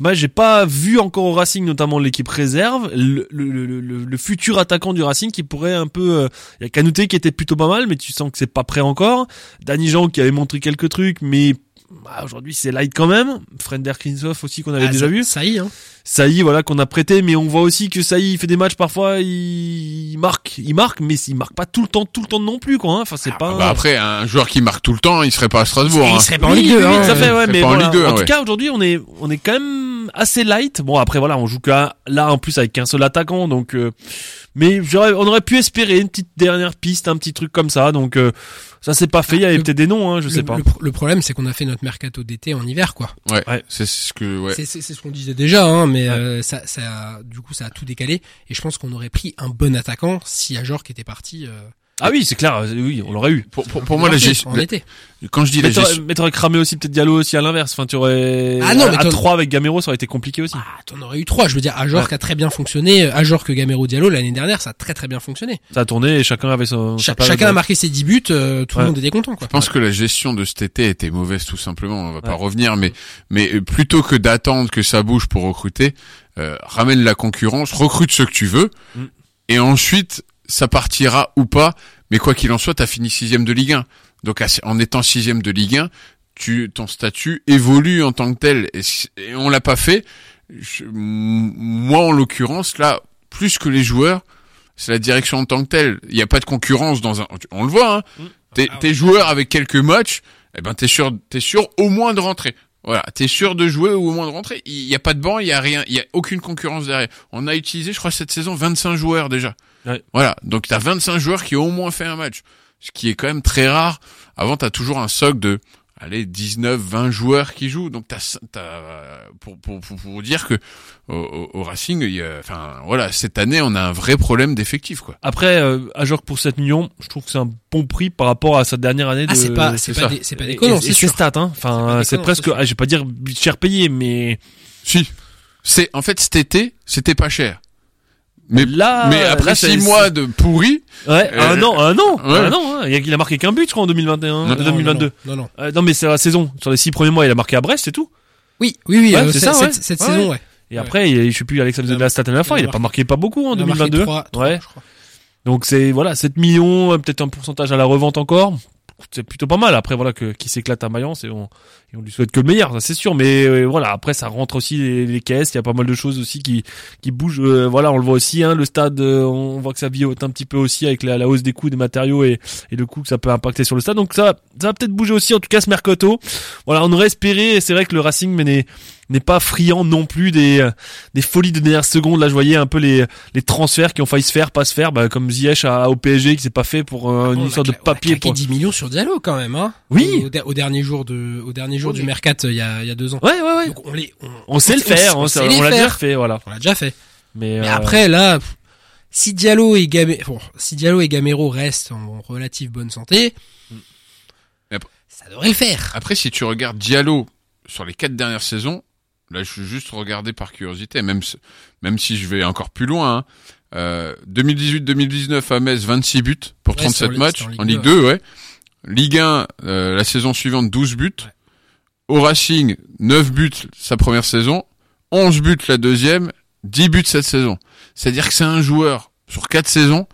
moi j'ai pas vu encore au Racing, notamment l'équipe réserve, le, le, le, le- le futur attaquant du Racing qui pourrait un peu. euh, Il y a Canouté qui était plutôt pas mal, mais tu sens que c'est pas prêt encore. Danny Jean qui avait montré quelques trucs, mais bah, aujourd'hui c'est light quand même. Frender Krinshoff aussi qu'on avait Ah, déjà ça- vu. Ça y est, hein. Saï voilà qu'on a prêté mais on voit aussi que Saï il fait des matchs parfois il, il marque il marque mais il marque pas tout le temps tout le temps non plus quoi hein. enfin c'est pas Ah bah après, un joueur qui marque tout le temps, il serait pas à Strasbourg. Et hein. il serait pas en Ligue 2, oui, oui, hein. tout à fait, ouais, mais pas en voilà. Ligue 2, en ouais. tout cas, aujourd'hui, on est, on est quand même assez light. Bon, après, voilà, on joue qu'à, là, en plus, avec qu'un seul attaquant, donc, euh, mais j'aurais, on aurait pu espérer une petite dernière piste, un petit truc comme ça, donc, euh, ça s'est pas fait. Il y avait peut-être des noms, hein, je le, sais pas. le le problème, c'est qu'on a fait notre mercato d'été en hiver, quoi. Ouais. Ouais. C'est ce que, ouais. C'est c'est- c'est ce qu'on disait déjà, hein, mais euh, ça, ça, a- du coup, ça a tout décalé. Et je pense qu'on aurait pris un bon attaquant si Ajor qui était parti. Euh, Ah oui, c'est clair, euh, oui, on l'aurait eu. Pour, pour, pour moi, la gestion, quand je dis la Mais gestion, mais t'aurais cramé aussi peut-être Diallo aussi à l'inverse. Enfin, tu aurais, Ah non, mais à t'en- 3 avec Gamero, ça aurait été compliqué aussi. Ah, t'en aurais eu trois. Je veux dire, Ajor Ouais. qui a très bien fonctionné, Ajor que Gamero Diallo l'année dernière, ça a très très bien fonctionné. Ça a tourné et chacun avait son, Cha- chacun a marqué ses 10 buts, euh, tout Ouais. le monde était content, quoi. je pense que la gestion de cet été était mauvaise tout simplement. On va pas revenir, mais mais euh, plutôt que d'attendre que ça bouge pour recruter, euh, ramène la concurrence, recrute ce que tu veux, Mm. et ensuite ça partira ou pas. Mais quoi qu'il en soit, t'as fini sixième de Ligue 1. Donc en étant sixième de Ligue 1, tu ton statut évolue en tant que tel. Et, on l'a pas fait. Je- moi en l'occurrence là, plus que les joueurs, c'est la direction en tant que telle. Il n'y a pas de concurrence dans un. On le voit. Hein. T'es, Ah ouais. joueur avec quelques matchs, eh ben t'es sûr, t'es sûr au moins de rentrer. Voilà, t'es sûr de jouer ou au moins de rentrer. Il y a pas de banc, il y a rien, il y a aucune concurrence derrière. On a utilisé, je crois, cette saison 25 joueurs déjà. Ouais. Voilà, donc t'as 25 joueurs qui ont au moins fait un match, ce qui est quand même très rare. Avant, t'as toujours un socle de, allez, 19, 20 joueurs qui jouent. Donc t'as, t'as pour, pour, pour, pour dire que au, au- au Racing, il y a, enfin voilà, cette année, on a un vrai problème d'effectif, quoi. Après, euh, Ajor pour 7 millions, je trouve que c'est un bon prix par rapport à sa dernière année de. Ah, c'est pas, c'est c'est pas, des, c'est pas déconnant, et- c'est ses stats, hein. Enfin, c'est presque, c'est sûr. ah, je vais pas dire cher payé, mais Si. C'est en fait cet été, c'était pas cher. Mais là, mais après là, six c'est- mois de pourri, ouais, euh, un an, un an, ouais. un an. hein. Il a- il a marqué qu'un but, je crois, en 2021, Non, euh, 2022. Non, non. non. Euh, non, mais c'est la saison. Sur les six premiers mois, il a marqué à Brest, c'est tout. Oui, oui, oui, Ouais, euh, c'est cette, ça, ouais. cette, saison, ouais. Et après, il, je sais plus, Alex a donné la stat à la fin, il a il a pas marqué- pas beaucoup en Il a marqué 2022. trois- trois, ouais. je crois. Donc c'est, voilà, 7 millions, peut-être un pourcentage à la revente encore. C'est plutôt pas mal. Après, voilà, que, qui s'éclate à Mayence et on, lui souhaite que le meilleur, ça c'est sûr. Mais euh, voilà, après, ça rentre aussi les, caisses. Il y a pas mal de choses aussi qui, qui bougent. Euh, voilà, on le voit aussi, hein, le stade, euh, on voit que ça vivote un petit peu aussi avec la, hausse des coûts des matériaux et, et le coût que ça peut impacter sur le stade. Donc ça, ça va peut-être bouger aussi, en tout cas, ce mercato. Voilà, on aurait espéré, c'est vrai que le Racing mais n'est, pas friand non plus des, euh, des folies de dernière seconde. Là, je voyais un peu les, les transferts qui ont failli se faire, pas se faire, bah, comme Ziyech à, au PSG qui s'est pas fait pour euh, une On a histoire de on a papier. claqué Pour... 10 millions sur Diallo quand même, hein. Oui. Au, au dernier jour de, au dernier jour Oui, du mercat euh, il y a, il y a deux ans. Ouais, ouais, ouais. Donc on les, on, On sait le faire, on, l'a déjà fait, voilà. On l'a déjà fait. Mais, Mais euh, après, là, pff, si Diallo et Gamero, bon, si Diallo et Gamero restent en relative bonne santé, après- ça devrait le faire. après si tu regardes Diallo sur les quatre dernières saisons, là je suis juste regardé par curiosité, même si- même si je vais encore plus loin. Hein, euh, 2018-2019 à Metz, 26 buts pour Ouais, 37 c'était en Ligue- matchs en Ligue en Ligue 2, 2, ouais. Ligue 1 euh, la saison suivante 12 buts. Au Racing 9 buts sa première saison, 11 buts la deuxième, 10 buts cette saison. C'est-à-dire que c'est un joueur sur quatre saisons,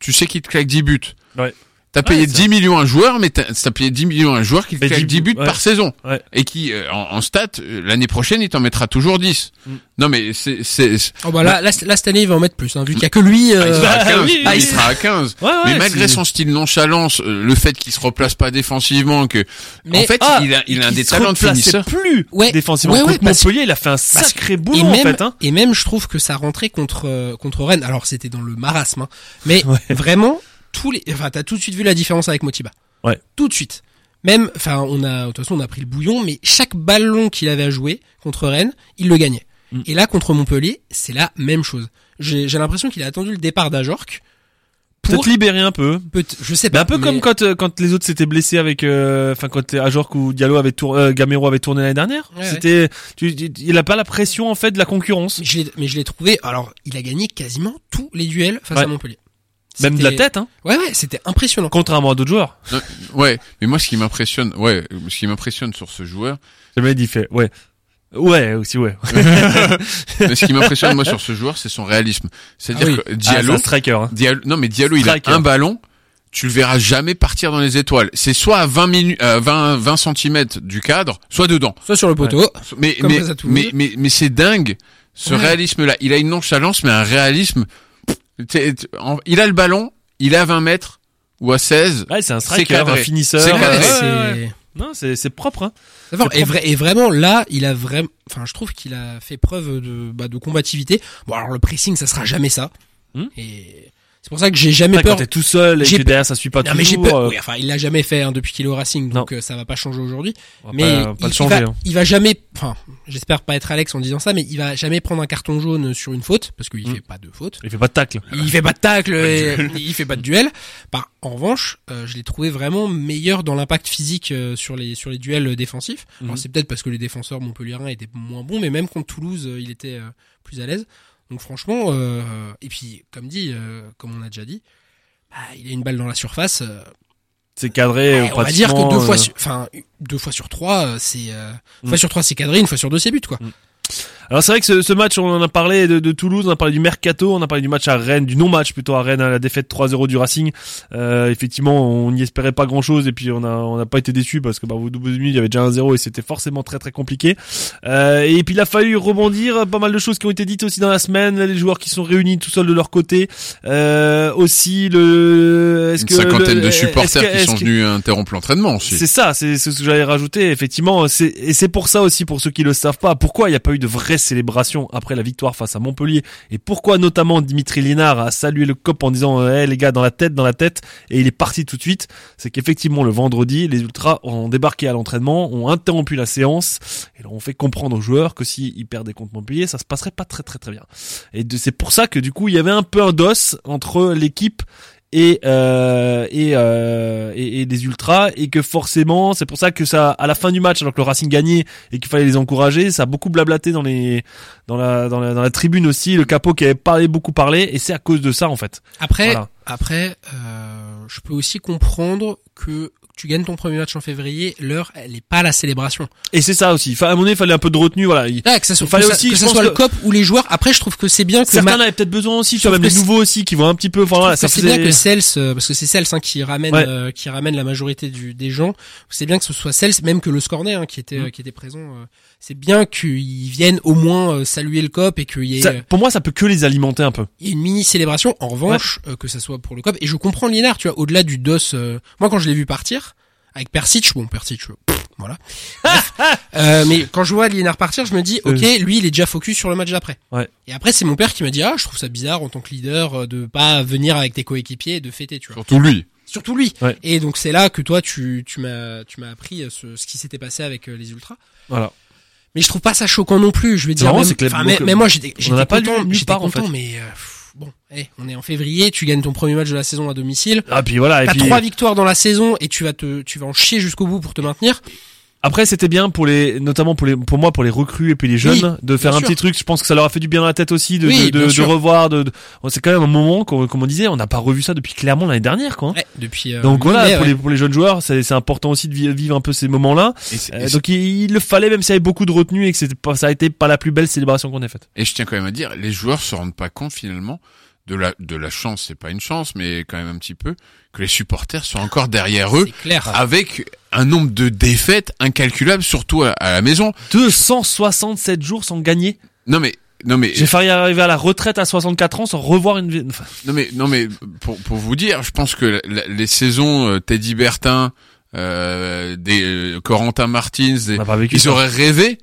tu sais qu'il te claque 10 buts. Ouais. T'as payé Ouais, c'est 10 millions à un joueur, mais t'as t'as payé 10 millions à un joueur qui te Mais claque 10 10 buts ouais. par saison. Ouais. Et qui, euh, en, en stat, euh, l'année prochaine, il t'en mettra toujours 10. Mm. Non, mais c'est, c'est, c'est- Oh bah là, là, là, cette année, il va en mettre plus, hein, vu qu'il y a que lui, ah, il euh, sera à bah, 15. oui, oui, Ah, il sera à 15. Ouais, ouais, mais malgré c'est- son style nonchalance, euh, le fait qu'il se replace pas défensivement, que, Mais- en fait, Ah, il a, il a un des talents de finisseur. plus Ouais. défensivement. Ouais, ouais, Contre Montpellier, il a fait un sacré boulot, en même, fait, hein. et même, je trouve que ça rentrait contre, euh, contre Rennes. Alors, c'était dans le marasme, hein. Mais [laughs] vraiment, tous les, enfin, t'as tout de suite vu la différence avec Motiba. Ouais. Tout de suite. Même, enfin, on a, de toute façon, on a pris le bouillon, mais chaque ballon qu'il avait à jouer contre Rennes, il le gagnait. Mm. Et là, contre Montpellier, c'est la même chose. J'ai, j'ai l'impression qu'il a attendu le départ d'Ajorc pour, Peut-être libérer un peu. peut- je sais Mais pas. un peu comme quand euh, quand les autres s'étaient blessés avec euh, enfin quand Ajorc ou Diallo avait tour, euh, Gamero avait tourné l'année dernière. Ouais, C'était tu, tu- il a pas la pression en fait de la concurrence. Mais je l'ai, mais je l'ai trouvé. Alors, il a gagné quasiment tous les duels face Ouais. à Montpellier. Même de la tête hein. Ouais, ouais, c'était impressionnant. Contrairement à d'autres joueurs. Euh, Ouais, mais moi, ce qui m'impressionne, ouais, ce qui m'impressionne sur ce joueur, Le mec il fait ouais. Ouais, aussi ouais. [laughs] mais ce qui m'impressionne, moi, sur ce joueur, c'est son réalisme. C'est-à-dire Ah oui. que Ah, Diallo, c'est un striker hein. Diallo, non, mais Diallo, il a un ballon, tu le verras jamais partir dans les étoiles. C'est soit à 20 minutes, euh, 20, 20 centimètres du cadre, soit dedans. Soit sur le poteau. Mais, mais, mais, mais, mais c'est dingue, ce Ouais. réalisme-là. Il a une nonchalance, mais un réalisme. Il a le ballon, il est à 20 mètres, ou à 16. Ouais, c'est un striker, un finisseur. C'est Ouais. Non, c'est c'est propre. Hein. Et, propre. vrai- et vraiment là, il a vraiment, enfin, je trouve qu'il a fait preuve de, bah, de combativité. Bon, alors le pressing, ça sera jamais ça. Hmm. Et c'est pour ça que j'ai jamais Après, quand peur. t'es tout seul et que derrière ça suit pas Non, mais j'ai toujours. peur. euh, oui, enfin, il l'a jamais fait hein, depuis qu'il est au Racing, donc euh, ça va pas changer aujourd'hui. Mais pas, pas il, le il changer. va, hein. il va jamais, enfin, j'espère pas être Alex en disant ça, mais il va jamais prendre un carton jaune sur une faute parce qu'il Hmm. fait pas de faute. Il fait pas de tacle. Il fait pas de tacle, et il fait pas de duel. Par, en revanche, euh, je l'ai trouvé vraiment meilleur dans l'impact physique euh, sur les sur les duels défensifs. Alors Mhm. c'est peut-être parce que les défenseurs montpelliérains étaient moins bons, mais même contre Toulouse, il était plus à l'aise. Donc franchement, euh, et puis comme dit, euh, comme on a déjà dit, bah, il a une balle dans la surface. euh, C'est cadré. ouais, on va dire que deux fois, euh, sur, enfin deux fois sur trois, euh, c'est euh, une fois sur trois c'est cadré, une fois sur deux c'est but quoi. Alors c'est vrai que ce, ce match, on en a parlé de, de Toulouse, on a parlé du mercato, on a parlé du match à Rennes, du non-match plutôt à Rennes, hein, la défaite 3-0 du Racing. Euh, effectivement, on n'y espérait pas grand-chose et puis on a on n'a pas été déçus parce que bah, au double minute il y avait déjà un 0 et c'était forcément très très compliqué. Euh, et puis il a fallu rebondir, pas mal de choses qui ont été dites aussi dans la semaine, les joueurs qui sont réunis tout seuls de leur côté, euh, aussi le est-ce Une que cinquantaine le- de supporters que- qui sont que- venus interrompre l'entraînement aussi. c'est ça, c'est ce que j'allais rajouter. Effectivement, c'est et c'est pour ça aussi, pour ceux qui le savent pas, pourquoi il n'y a pas eu de célébration après la victoire face à Montpellier et pourquoi notamment Dimitri Lénard a salué le cop en disant "Eh les gars, dans la tête, dans la tête" et il est parti tout de suite. C'est qu'effectivement le vendredi, les ultras ont débarqué à l'entraînement, ont interrompu la séance et ont fait comprendre aux joueurs que s'ils perdaient contre Montpellier, ça se passerait pas très très très bien. Et c'est pour ça que du coup il y avait un peu un dos entre l'équipe et euh, et, euh, et et des ultras et que forcément c'est pour ça que ça à la fin du match alors que le Racing gagnait et qu'il fallait les encourager ça a beaucoup blablaté dans les dans la dans la dans la tribune aussi le capot qui avait parlé beaucoup parlé et c'est à cause de ça en fait Après, Voilà. après, euh, je peux aussi comprendre que tu gagnes ton premier match en février, l'heure, elle est pas à la célébration. et c'est ça aussi Enfin, à mon avis il fallait un peu de retenue voilà Il- Ah, que ça soit, fallait que ça- aussi, que ça soit le cop ou les joueurs. Après, je trouve que c'est bien que certains Ma- en avaient peut-être besoin aussi tu vois même les nouveaux aussi qui vont un petit peu enfin voilà ça c'est bien que Cels, euh, parce que c'est Cels hein, qui ramène, Ouais. euh, qui ramène la majorité du, des gens. C'est bien que ce soit Cels, même que le Scornet hein, qui était, Mm. euh, qui était présent. euh, c'est bien qu'ils viennent au moins euh, saluer le cop et qu'il y ait, Ça- euh, pour moi ça peut que les alimenter un peu il y ait une mini célébration. En revanche, euh, que ça soit pour le cop. Et je comprends Liénard, tu vois, au-delà du dos. euh, moi, quand je l'ai vu partir avec Persic, bon, Persic, pff, voilà. [laughs] Bref. Euh, mais quand je vois Liénard partir, je me dis, ok, lui, il est déjà focus sur le match d'après. Ouais. Et après, c'est mon père qui m'a dit, ah, je trouve ça bizarre en tant que leader de pas venir avec tes coéquipiers et de fêter, tu vois. Surtout lui. Surtout lui. Ouais. Et donc c'est là que toi, tu, tu m'as, tu m'as appris ce, ce qui s'était passé avec les ultras. voilà Mais je trouve pas ça choquant non plus. Je veux dire, même, que mais, mais moi j'étais, content, j'étais en content, fait. mais euh, pff, bon, eh, on est en février, tu gagnes ton premier match de la saison à domicile. ah puis voilà et T'as puis trois victoires dans la saison et tu vas te, tu vas en chier jusqu'au bout pour te maintenir. Après, c'était bien pour les, notamment pour les, pour moi, pour les recrues et puis les jeunes, Oui, de faire un sûr. petit truc. Je pense que ça leur a fait du bien dans la tête aussi de, Oui, de, de, revoir. De, de- c'est quand même un moment, comme, comme on disait, on n'a pas revu ça depuis clairement l'année dernière, quoi. hein. Ouais, depuis. euh, Donc voilà, pour ouais. les, pour les jeunes joueurs, c'est, c'est important aussi de vi- vivre un peu ces moments-là. Et, c'est- Euh, donc il, il le fallait, même s'il y avait beaucoup de retenue et que c'était pas, ça a été pas la plus belle célébration qu'on ait faite. Et je tiens quand même à dire, les joueurs se rendent pas compte finalement de la de la chance, c'est pas une chance, mais quand même un petit peu, que les supporters sont encore derrière eux, clair. avec un nombre de défaites incalculable, surtout à, à la maison. 267 jours sans gagner. Non mais non mais J'ai failli arriver à la retraite à 64 ans sans revoir une, enfin, non mais non mais pour pour vous dire, je pense que la- la- les saisons euh, Teddy Bertin, euh, des euh, Corentin Martins, des- ils ça. auraient rêvé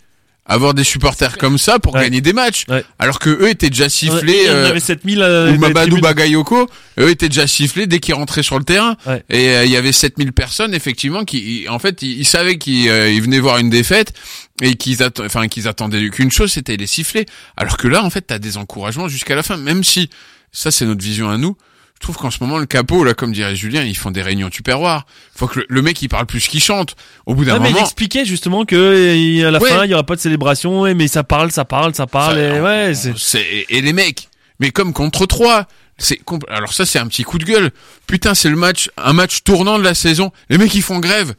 avoir des supporters comme ça pour Ouais. gagner des matchs, Ouais. alors que eux étaient déjà sifflés. Et on euh, avait 7000 euh. Bagayoko, eux étaient déjà sifflés dès qu'ils rentraient sur le terrain. Ouais. Et euh, il y avait 7000 personnes effectivement qui, en fait, ils, ils savaient qu'ils euh, ils venaient voir une défaite et qu'ils enfin qu'ils attendaient qu'une chose, c'était les siffler. Alors que là, en fait, t'as des encouragements jusqu'à la fin, même si ça c'est notre vision à nous. Je trouve qu'en ce moment le capot là, comme dirait Julien, ils font des réunions tupperware. Faut que le, le mec il parle plus qu'il chante. Au bout d'un Ouais, mais il moment, expliquait justement que euh, à la Ouais. fin il y aura pas de célébration, mais ça parle, ça parle, ça parle, Ça, et on- ouais, on- c'est et les mecs, mais comme contre trois, c'est compl- alors ça c'est un petit coup de gueule. Putain, c'est le match, un match tournant de la saison. Les mecs ils font grève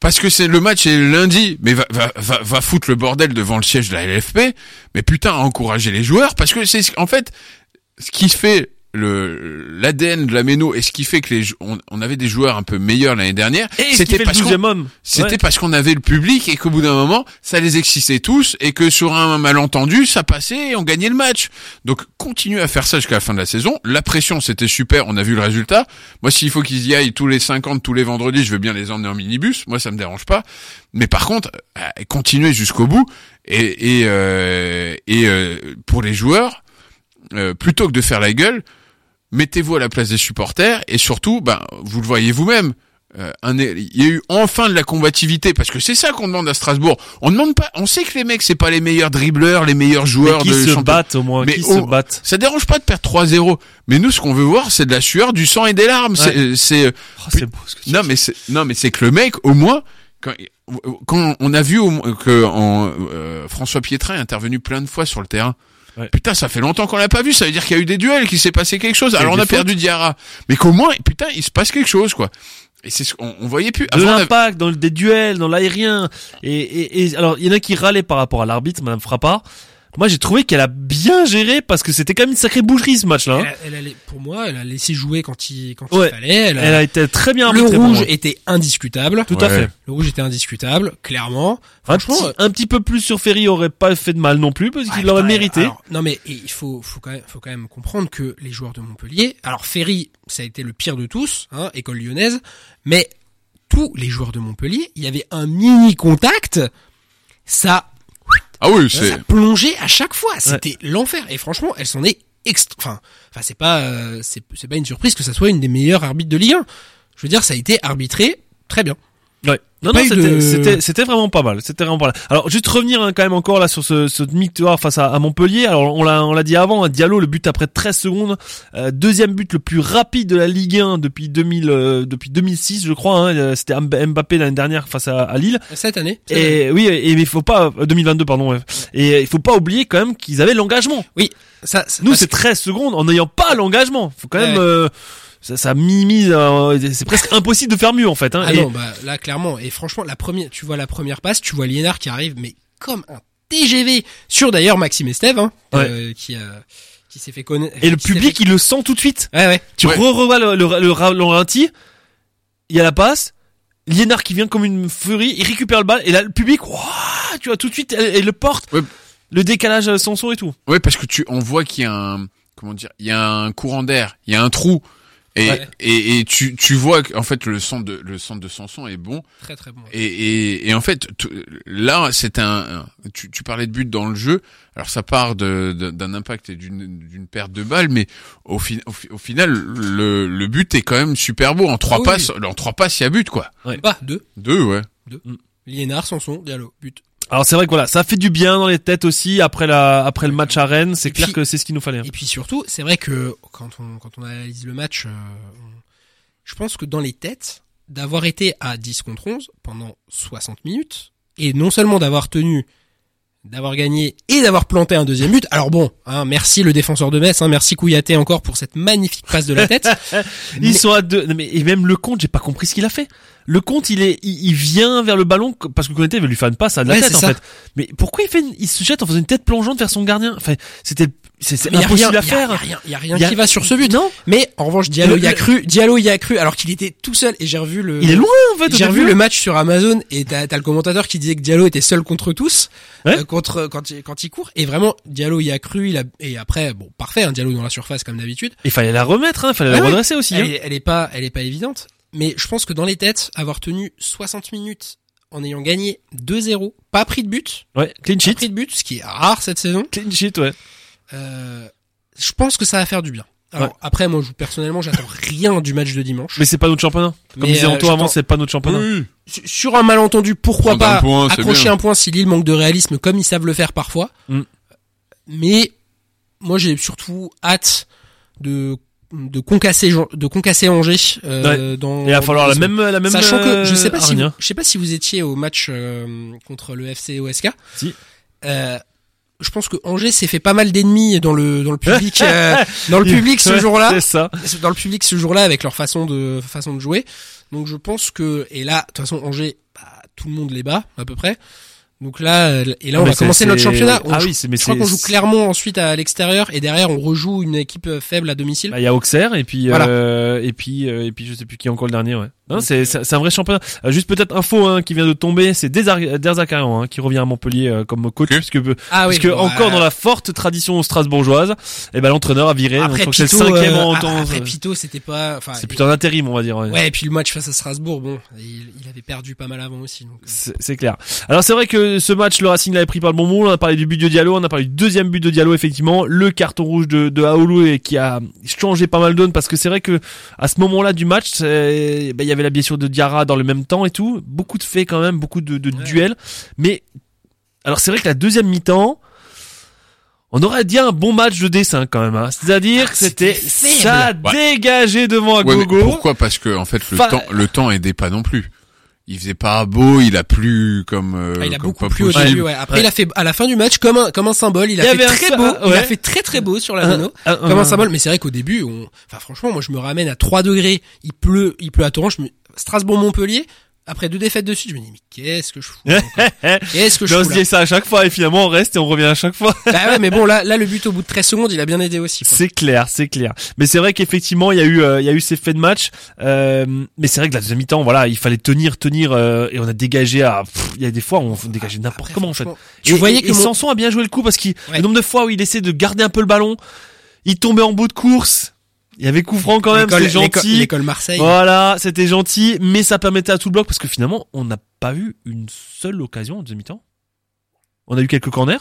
parce que c'est le match est lundi, mais va, va va va foutre le bordel devant le siège de la LFP. Mais putain, encourager les joueurs parce que c'est ce- en fait ce qui fait le l'ADN de la Méno et ce qui fait que les on, on avait des joueurs un peu meilleurs l'année dernière, c'était parce qu'on 12e homme. c'était Ouais. parce qu'on avait le public et qu'au bout d'un moment, ça les excitait tous et que sur un malentendu, ça passait et on gagnait le match. Donc continuez à faire ça jusqu'à la fin de la saison. La pression, c'était super, on a vu le résultat. Moi, s'il faut qu'ils y aillent tous les 50, tous les vendredis, je veux bien les emmener en minibus. Moi, ça me dérange pas. Mais par contre, euh, continuez jusqu'au bout et et, euh, et euh, pour les joueurs, euh, plutôt que de faire la gueule, mettez-vous à la place des supporters et surtout, ben, vous le voyez vous-même. euh, un, il y a eu enfin de la combativité parce que c'est ça qu'on demande à Strasbourg. On demande pas, on sait que les mecs c'est pas les meilleurs dribbleurs, les meilleurs Mais joueurs qui de se battent au moins, Mais qui se battent? Ça dérange pas de perdre 3-0, mais nous ce qu'on veut voir c'est de la sueur, du sang et des larmes. C'est, c'est Oh, ce non mais c'est non mais c'est que le mec au moins quand quand on a vu au que en, euh, François Pietrin est intervenu plein de fois sur le terrain. Ouais. Putain, ça fait longtemps qu'on l'a pas vu. Ça veut dire qu'il y a eu des duels, qu'il s'est passé quelque chose. Alors on a perdu Diarra, mais qu'au moins, putain, il se passe quelque chose, quoi. Et c'est ce qu'on on voyait plus. de l'impact dans des duels, dans l'aérien. Et, et, et alors, il y en a qui râlaient par rapport à l'arbitre, Madame Frappa. Moi, j'ai trouvé qu'elle a bien géré parce que c'était quand même une sacrée boucherie ce match-là. hein. Elle, elle a- pour moi, elle a laissé jouer quand il, quand Ouais. il fallait. Elle a- Elle a été très bien le rouge était indiscutable. Tout à fait. Le rouge était indiscutable, clairement. Un Franchement, petit, un petit peu plus sur Ferry aurait pas fait de mal non plus parce Ouais, qu'il l'aurait mérité. alors, non mais il faut, faut quand même, faut quand même comprendre que les joueurs de Montpellier, alors Ferry, ça a été le pire de tous, hein, école lyonnaise, mais tous les joueurs de Montpellier, il y avait un mini contact, ça, ah oui, c'est ça plongeait à chaque fois, c'était l'enfer. Et franchement, elle s'en est extra, enfin, enfin c'est pas, euh, c'est pas une surprise que ça soit une des meilleures arbitres de Ligue 1. Je veux dire, ça a été arbitré très bien. Ouais. Non, non, c'était, de- c'était, c'était vraiment pas mal. C'était vraiment pas mal. Alors, juste revenir hein, quand même encore là sur ce, ce victoire face à, à Montpellier. Alors, on l'a, on l'a dit avant, hein, Diallo, le but après 13 secondes, euh, deuxième but le plus rapide de la Ligue 1 depuis 2000, euh, depuis 2006, je crois. Hein, Euh, c'était Mb- Mbappé l'année dernière face à, à Lille. Cette année. cette année. Et oui, et il faut pas euh, 2022 pardon. ouais. Et il faut pas oublier quand même qu'ils avaient l'engagement. Oui, ça, ça- Nous, c'est 13 secondes en n'ayant pas l'engagement. Faut quand même Ouais. euh, ça, ça minimise. euh, c'est presque impossible de faire mieux en fait. Hein. Ah Et- non, bah là clairement. Et franchement, la première, tu vois la première passe, tu vois Liénard qui arrive, mais comme un TGV sur d'ailleurs Maxime Estève, hein, euh, qui a, qui s'est fait connaître. Et le public, fait- il le sent tout de suite. Ouais ouais. Tu Ouais. re-revois le, le, le, ra- le ralenti, il y a la passe, Liénard qui vient comme une furie, il récupère le bal, et là, le public, ouah, tu vois, tout de suite, elle, elle le porte. Ouais. Le décalage euh, sans son et tout. ouais parce que tu, on voit qu'il y a un, comment dire, il y a un courant d'air, il y a un trou. Et, Ouais. et, et tu, tu vois qu'en fait le centre de le centre de Sanson est bon Très très bon. Et, et, et en fait, là, c'est un. un- Tu, tu parlais de but dans le jeu. Alors, ça part de- de- d'un impact et d'une d'une perte de balle, mais au, fin, au, fi- au final, le, le but est quand même super beau. En trois oui. passes, en trois passes, il y a but, quoi. Bah deux. Deux, ouais. Liénard, Sanson, Diallo, but. Alors c'est vrai que voilà, ça fait du bien dans les têtes aussi après la après le match à Rennes. C'est clair puis- que c'est ce qu'il nous fallait. Et puis surtout, c'est vrai que quand on quand on analyse le match, euh, je pense que dans les têtes, d'avoir été à 10 contre 11 pendant 60 minutes et non seulement d'avoir tenu d'avoir gagné et d'avoir planté un deuxième but. Alors bon, hein, merci le défenseur de Metz, hein, merci Kouyaté encore pour cette magnifique passe de la tête. [laughs] Ils Mais- sont à deux. non, mais et même le compte, j'ai pas compris ce qu'il a fait. Le compte, il est, il, il vient vers le ballon parce que Konaté veut lui faire une passe à de la Ouais, tête en ça. fait. Mais pourquoi il fait, une- il se jette en faisant une tête plongeante vers son gardien? Enfin, c'était, c'est impossible rien, à faire. Y a, rien, y a rien qui va sur ce but. Non, Mais en revanche, Diallo y a cru, Diallo y a cru alors qu'il était tout seul et j'ai revu le il est loin en fait. J'ai revu le match sur Amazon et t'as as le commentateur qui disait que Diallo était seul contre tous, Ouais. euh, contre quand il, quand il court. Et vraiment, Diallo y a cru. Il a et après, bon, parfait, un Diallo dans la surface comme d'habitude. Il fallait la remettre, hein, il fallait Ouais, la ouais. redresser aussi. Elle, Hein. est, elle est pas, elle est pas évidente. Mais je pense que dans les têtes, avoir tenu 60 minutes en ayant gagné 2-0, pas pris de but, Ouais, clean pas sheet. pris de but, ce qui est rare cette saison. Clean sheet, ouais. Euh, je pense que ça va faire du bien. Alors Ouais. après, moi, je, personnellement, j'attends rien du match de dimanche. Mais c'est pas notre championnat. Comme Mais, disait euh, Anto avant, c'est pas notre championnat. Sur- Sur un malentendu, pourquoi Prendre un pas point, accrocher un point si Lille manque de réalisme comme ils savent le faire parfois. Mm. Mais moi j'ai surtout hâte de de concasser de concasser Angers euh, dans il va falloir la même, la même. sachant que je sais pas si vous, je sais pas si vous étiez au match euh, contre le FC OSK. Si. Euh, je pense que Angers s'est fait pas mal d'ennemis dans le dans le public euh, [laughs] dans le public ce jour-là C'est ça. dans le public ce jour-là avec leur façon de façon de jouer. Donc je pense que et là de toute façon Angers bah, tout le monde les bat à peu près. Donc là, et là, Ah, on mais va commencer notre championnat. On Ah joue- oui, c'est mais je crois qu'on joue Clermont ensuite à l'extérieur et derrière on rejoue une équipe faible à domicile. Bah, il y a Auxerre et puis Voilà. euh, et puis euh, et puis je sais plus qui est encore le dernier ouais. Non, Donc, c'est euh, c'est c'est un vrai championnat. Euh, juste peut-être info hein, qui vient de tomber, c'est Derzakarian hein, qui revient à Montpellier euh, comme coach Ok. puisque ah oui, puisque encore euh, dans la forte tradition strasbourgeoise, et ben l'entraîneur a viré donc après le cinquième euh, en temps. après Pito, c'était pas. C'est plutôt un intérim on va dire. ouais. Ouais, et puis le match face à Strasbourg, bon, il, il avait perdu pas mal avant aussi. Donc, euh. C'est clair. Alors c'est vrai que ce match, le Racing l'avait pris par le bon mot. On a parlé du but de Diallo, on a parlé du deuxième but de Diallo effectivement, le carton rouge de, de Aoulou et qui a changé pas mal de parce que c'est vrai que à ce moment-là du match, ben, il y avait la blessure de Diarra dans le même temps et tout, beaucoup de faits quand même, beaucoup de, de Ouais. duels. Mais alors c'est vrai que la deuxième mi-temps. On aurait dit un bon match de dessin quand même, hein. c'est-à-dire Ah, que c'était ça Ouais. dégagé devant à Ouais, gogo. pourquoi? Parce que en fait le Enfin- temps le temps aidait pas non plus. Il faisait pas beau, il a plu comme euh, Ah, il a comme beaucoup plu au début, ouais. Après, Ouais. il a fait à la fin du match comme un comme un symbole. Il a Il fait très beau. ah, Il a fait très très beau sur la Renault. Un- un- comme un un- symbole. Mais c'est vrai qu'au début, on, enfin franchement, moi je me ramène à 3 degrés. Il pleut, il pleut à torrent. Je me... Strasbourg-Montpellier. Après deux défaites de suite, je me dis mais qu'est-ce que je fous [laughs] Qu'est-ce que je Mais on fous se dit ça à chaque fois et finalement on reste et on revient à chaque fois. Bah ouais, mais bon là, là le but au bout de 13 secondes, il a bien aidé aussi. C'est clair, c'est clair. Mais c'est vrai qu'effectivement, il y a eu, euh, il y a eu ces faits de match. Euh, mais c'est vrai que la deuxième mi-temps, voilà, il fallait tenir, tenir, euh, et on a dégagé à. pff, Il y a des fois, où on dégageait n'importe Après, comment en fait. Tu Et- voyais que et mon- Sanson a bien joué le coup parce qu'il Ouais. le nombre de fois où il essaie de garder un peu le ballon, il tombait en bout de course. Il y avait coup franc quand même, c'était gentil. L'école Marseille. Voilà, c'était gentil, mais ça permettait à tout le bloc parce que finalement, on n'a pas eu une seule occasion en deuxième mi-temps. On a eu quelques corners,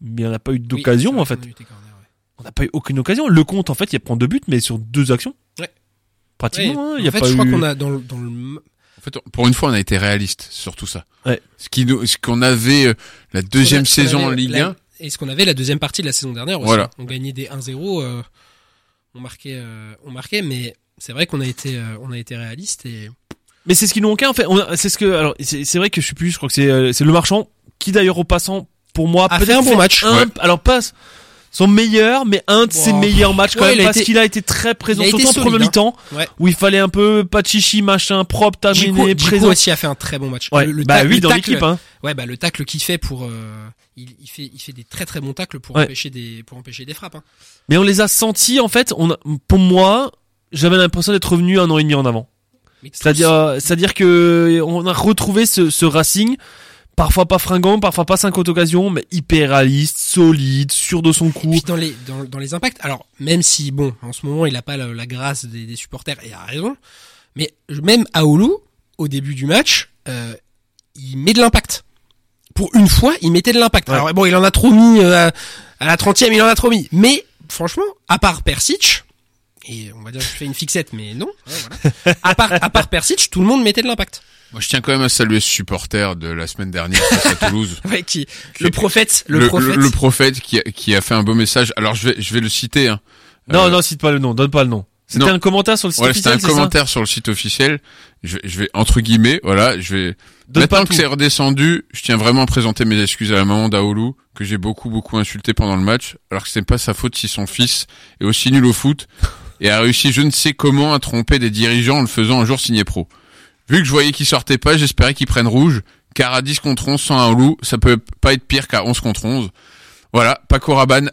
mais on n'a pas eu d'occasion en fait. corners, ouais. On n'a pas eu aucune occasion. Le compte, en fait, il prend deux buts, mais sur deux actions. Ouais. Pratiquement, hein, il y en a fait, pas je crois qu'on a dans le, dans le En fait, pour une fois, on a été réaliste sur tout ça. Ouais. Ce qui nous, ce qu'on avait euh, la deuxième saison en avait- Ligue la- 1. Et ce qu'on avait la deuxième partie de la saison dernière aussi. Voilà. On gagnait des 1-0, euh, on marquait, euh, on marquait, mais c'est vrai qu'on a été, euh, on a été réaliste et Mais c'est ce qui nous manquait, en fait. On a- C'est ce que, alors, c'est c'est vrai que je suis plus, je crois que c'est, euh, c'est le marchand qui, d'ailleurs, au passant, pour moi, A peut-être fait un bon match. un- Ouais. alors pas son meilleur, mais un de ses meilleurs matchs quand Ouais, même, parce été- qu'il a été très présent, surtout en premier hein. mi-temps, Ouais. où il fallait un peu pas de chichi, machin, propre, terminé, présent. aussi a fait un très bon match. Ouais. Le- le bah oui, dans l'équipe, hein. Ouais, bah le tacle qu'il fait pour, euh, il, il fait, il fait des très très bons tacles pour empêcher des, pour empêcher des frappes. Hein. Mais on les a sentis, en fait, on a- pour moi, j'avais l'impression d'être revenu un an et demi en avant. C'est-à-dire, c'est-à-dire que on a retrouvé ce, ce Racing, parfois pas fringant, parfois pas 50 occasions, mais hyper réaliste, solide, sûr de son Et coup. puis dans les dans, dans les impacts. Alors même si bon, en ce moment il a pas la, la grâce des, des supporters et a raison, mais même Aoulou au début du match, euh, il met de l'impact. Pour une fois, il mettait de l'impact. Ouais. Alors bon, il en a trop mis euh, à, la 30e, il en a trop mis. Mais franchement, à part Persic et on va dire que je fais une fixette, mais non. [laughs] voilà. à part à part Persic, tout le monde mettait de l'impact. Moi, je tiens quand même à saluer ce supporter de la semaine dernière face à Toulouse. [laughs] Ouais, qui le prophète, le, le, prophète. le prophète qui a, qui a fait un beau message. Alors, je vais, je vais le citer. Hein. Non, Euh, non, cite pas le nom, donne pas le nom. C'était un commentaire sur le site Ouais, c'était officiel, un c'est ça commentaire sur le site officiel. Je, vais- je vais entre guillemets, voilà, je vais. Donne pas Maintenant que c'est redescendu, je tiens vraiment à présenter mes excuses à la maman d'Aoulou que j'ai beaucoup beaucoup insulté pendant le match, alors que c'est pas sa faute si son fils est aussi nul au foot et a réussi je ne sais comment à tromper des dirigeants en le faisant un jour signer pro. Vu que je voyais qu'il sortait pas, j'espérais qu'il prenne rouge, car à 10 contre 11 sans Aoulou, ça peut pas être pire qu'à 11 contre 11. Voilà, Paco Rabanne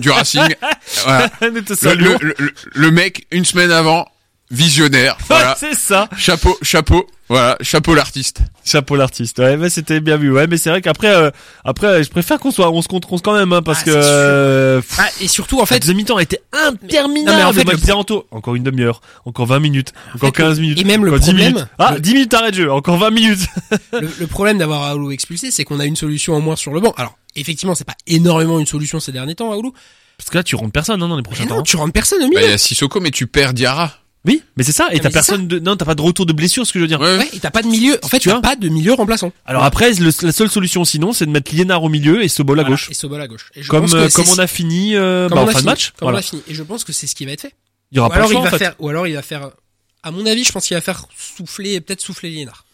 du Racing. [laughs] voilà. Nous te Le, saluons. le- le- le mec, une semaine avant, visionnaire. [laughs] Voilà. c'est ça. chapeau, chapeau. Voilà, chapeau l'artiste. Chapeau l'artiste. Ouais, mais c'était bien vu. Ouais, mais c'est vrai qu'après, euh, après, je préfère qu'on soit 11 contre 11 quand même, hein, parce Ah, que, euh, pff, Ah, et surtout en fait, deuxième mi-temps a été interminable. Non, mais en fait, Moi, le je disais Anto, encore une demi-heure, encore 20 minutes, encore fait, 15 minutes. et même le encore 10 problème- minutes. Ah, le- 10 minutes arrêt de jeu, encore 20 minutes. [laughs] le, le problème d'avoir Aoulou expulsé, c'est qu'on a une solution en moins sur le banc. Alors, effectivement, c'est pas énormément une solution ces derniers temps, Aoulou. Parce que là, tu rentres personne, hein, dans les Mais prochains non, temps. tu rentres personne au Bah, milieu. il y a Sissoko, mais tu perds Diarra. Oui, mais c'est ça. Et t'as personne de, non, t'as pas de retour de blessure, ce que je veux dire. Ouais. ouais, et t'as pas de milieu. En fait, Tu as pas de milieu remplaçant. Alors après, le- la seule solution sinon, c'est de mettre Liénard au milieu et Sobol à Voilà, gauche. Et Sobol à gauche. Et je Comme, pense que euh, comme on a fini, euh, comme bah, on en fin de match. comme Voilà. on a fini. Et je pense que c'est ce qui va être fait. Il y aura ou pas alors choix, il va en fait. faire, ou alors il va faire, à mon avis, je pense qu'il va faire souffler, peut-être souffler Liénard.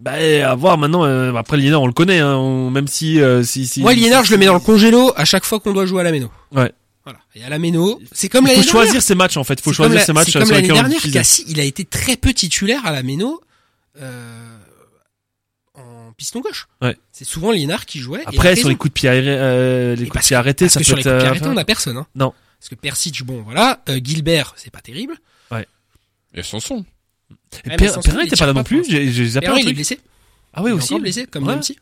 Bah, à voir maintenant. euh, après, Liénard, on le connaît, hein, on- même si, euh, si, si. Moi, Liénard, je le mets dans le congélo à chaque fois qu'on doit jouer à la Méno. Ouais. Voilà. Et à la Méno, c'est comme Il l'année faut choisir dernière. ses matchs en fait. Il faut choisir la- ses matchs C'est comme l'année lesquels on dernière. Cassie, il a été très peu titulaire à la Méno. Euh, en piston gauche. Ouais. C'est souvent Liénard qui jouait. Après, sur les coups de pied, arrêtés, euh, les Et coups de pied que- arrêtés, parce ça que peut sur les être. coups de pied euh, arrêtés, on a personne. Hein. Non. Parce que Persic, bon, voilà. Euh, Gilbert, c'est pas terrible. Et Sanson. Et Ouais, Perrin il était tire pas là non plus. J'ai zappé il est blessé. Ah oui il est aussi. encore blessé, comme Ouais. Dempsey.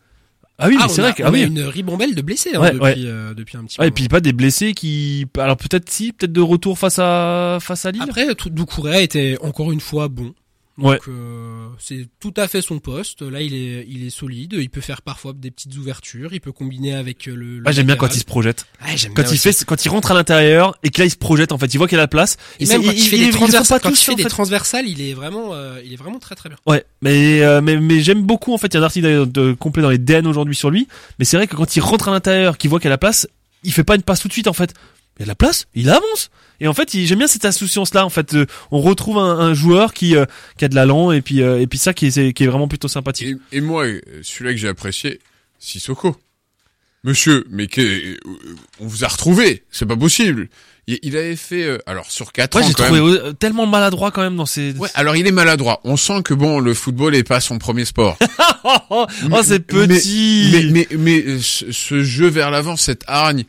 Ah oui, Ah, c'est a- vrai que on ah a oui. une ribambelle de blessés hein, Ouais, depuis, ouais. euh, depuis un petit Ouais, et puis pas des blessés qui. Alors peut-être si, peut-être de retour face à face à Lille. Après, Doucouré était encore une fois bon. Ouais. Donc euh, c'est tout à fait son poste. Là, il est, il est solide. Il peut faire parfois des petites ouvertures. Il peut combiner avec euh, le. le Ah, j'aime bien quand il se projette. Ouais, j'aime Quand bien il aussi. fait, quand il rentre à l'intérieur et que là il se projette en fait, il voit qu'il a la place. Et même quand il, fait des transversales, quand il tous, fait en des fait. transversales, il est vraiment, euh, il est vraiment très très bien. Ouais, mais euh, mais, mais j'aime beaucoup en fait. Il y a un article de, complet dans les DN aujourd'hui sur lui. Mais c'est vrai que quand il rentre à l'intérieur, qu'il voit qu'il a la place, il fait pas une passe tout de suite en fait. Il y a de la place, il avance. Et en fait, j'aime bien cette insouciance là. En fait, Euh, on retrouve un, un joueur qui euh, qui a de l'allant et puis euh, et puis ça qui est qui est vraiment plutôt sympathique. Et, et moi, euh, celui-là que j'ai apprécié, Sissoko. Monsieur, mais que, euh, on vous a retrouvé, c'est pas possible. Il, il avait fait, euh, alors sur 4 Ouais, ans j'ai trouvé même. euh, tellement maladroit quand même dans ces. Ouais, alors il est maladroit. On sent que bon, le football est pas son premier sport. oh, oh, oh, c'est petit. mais mais mais euh, ce, ce jeu vers l'avant, cette hargne.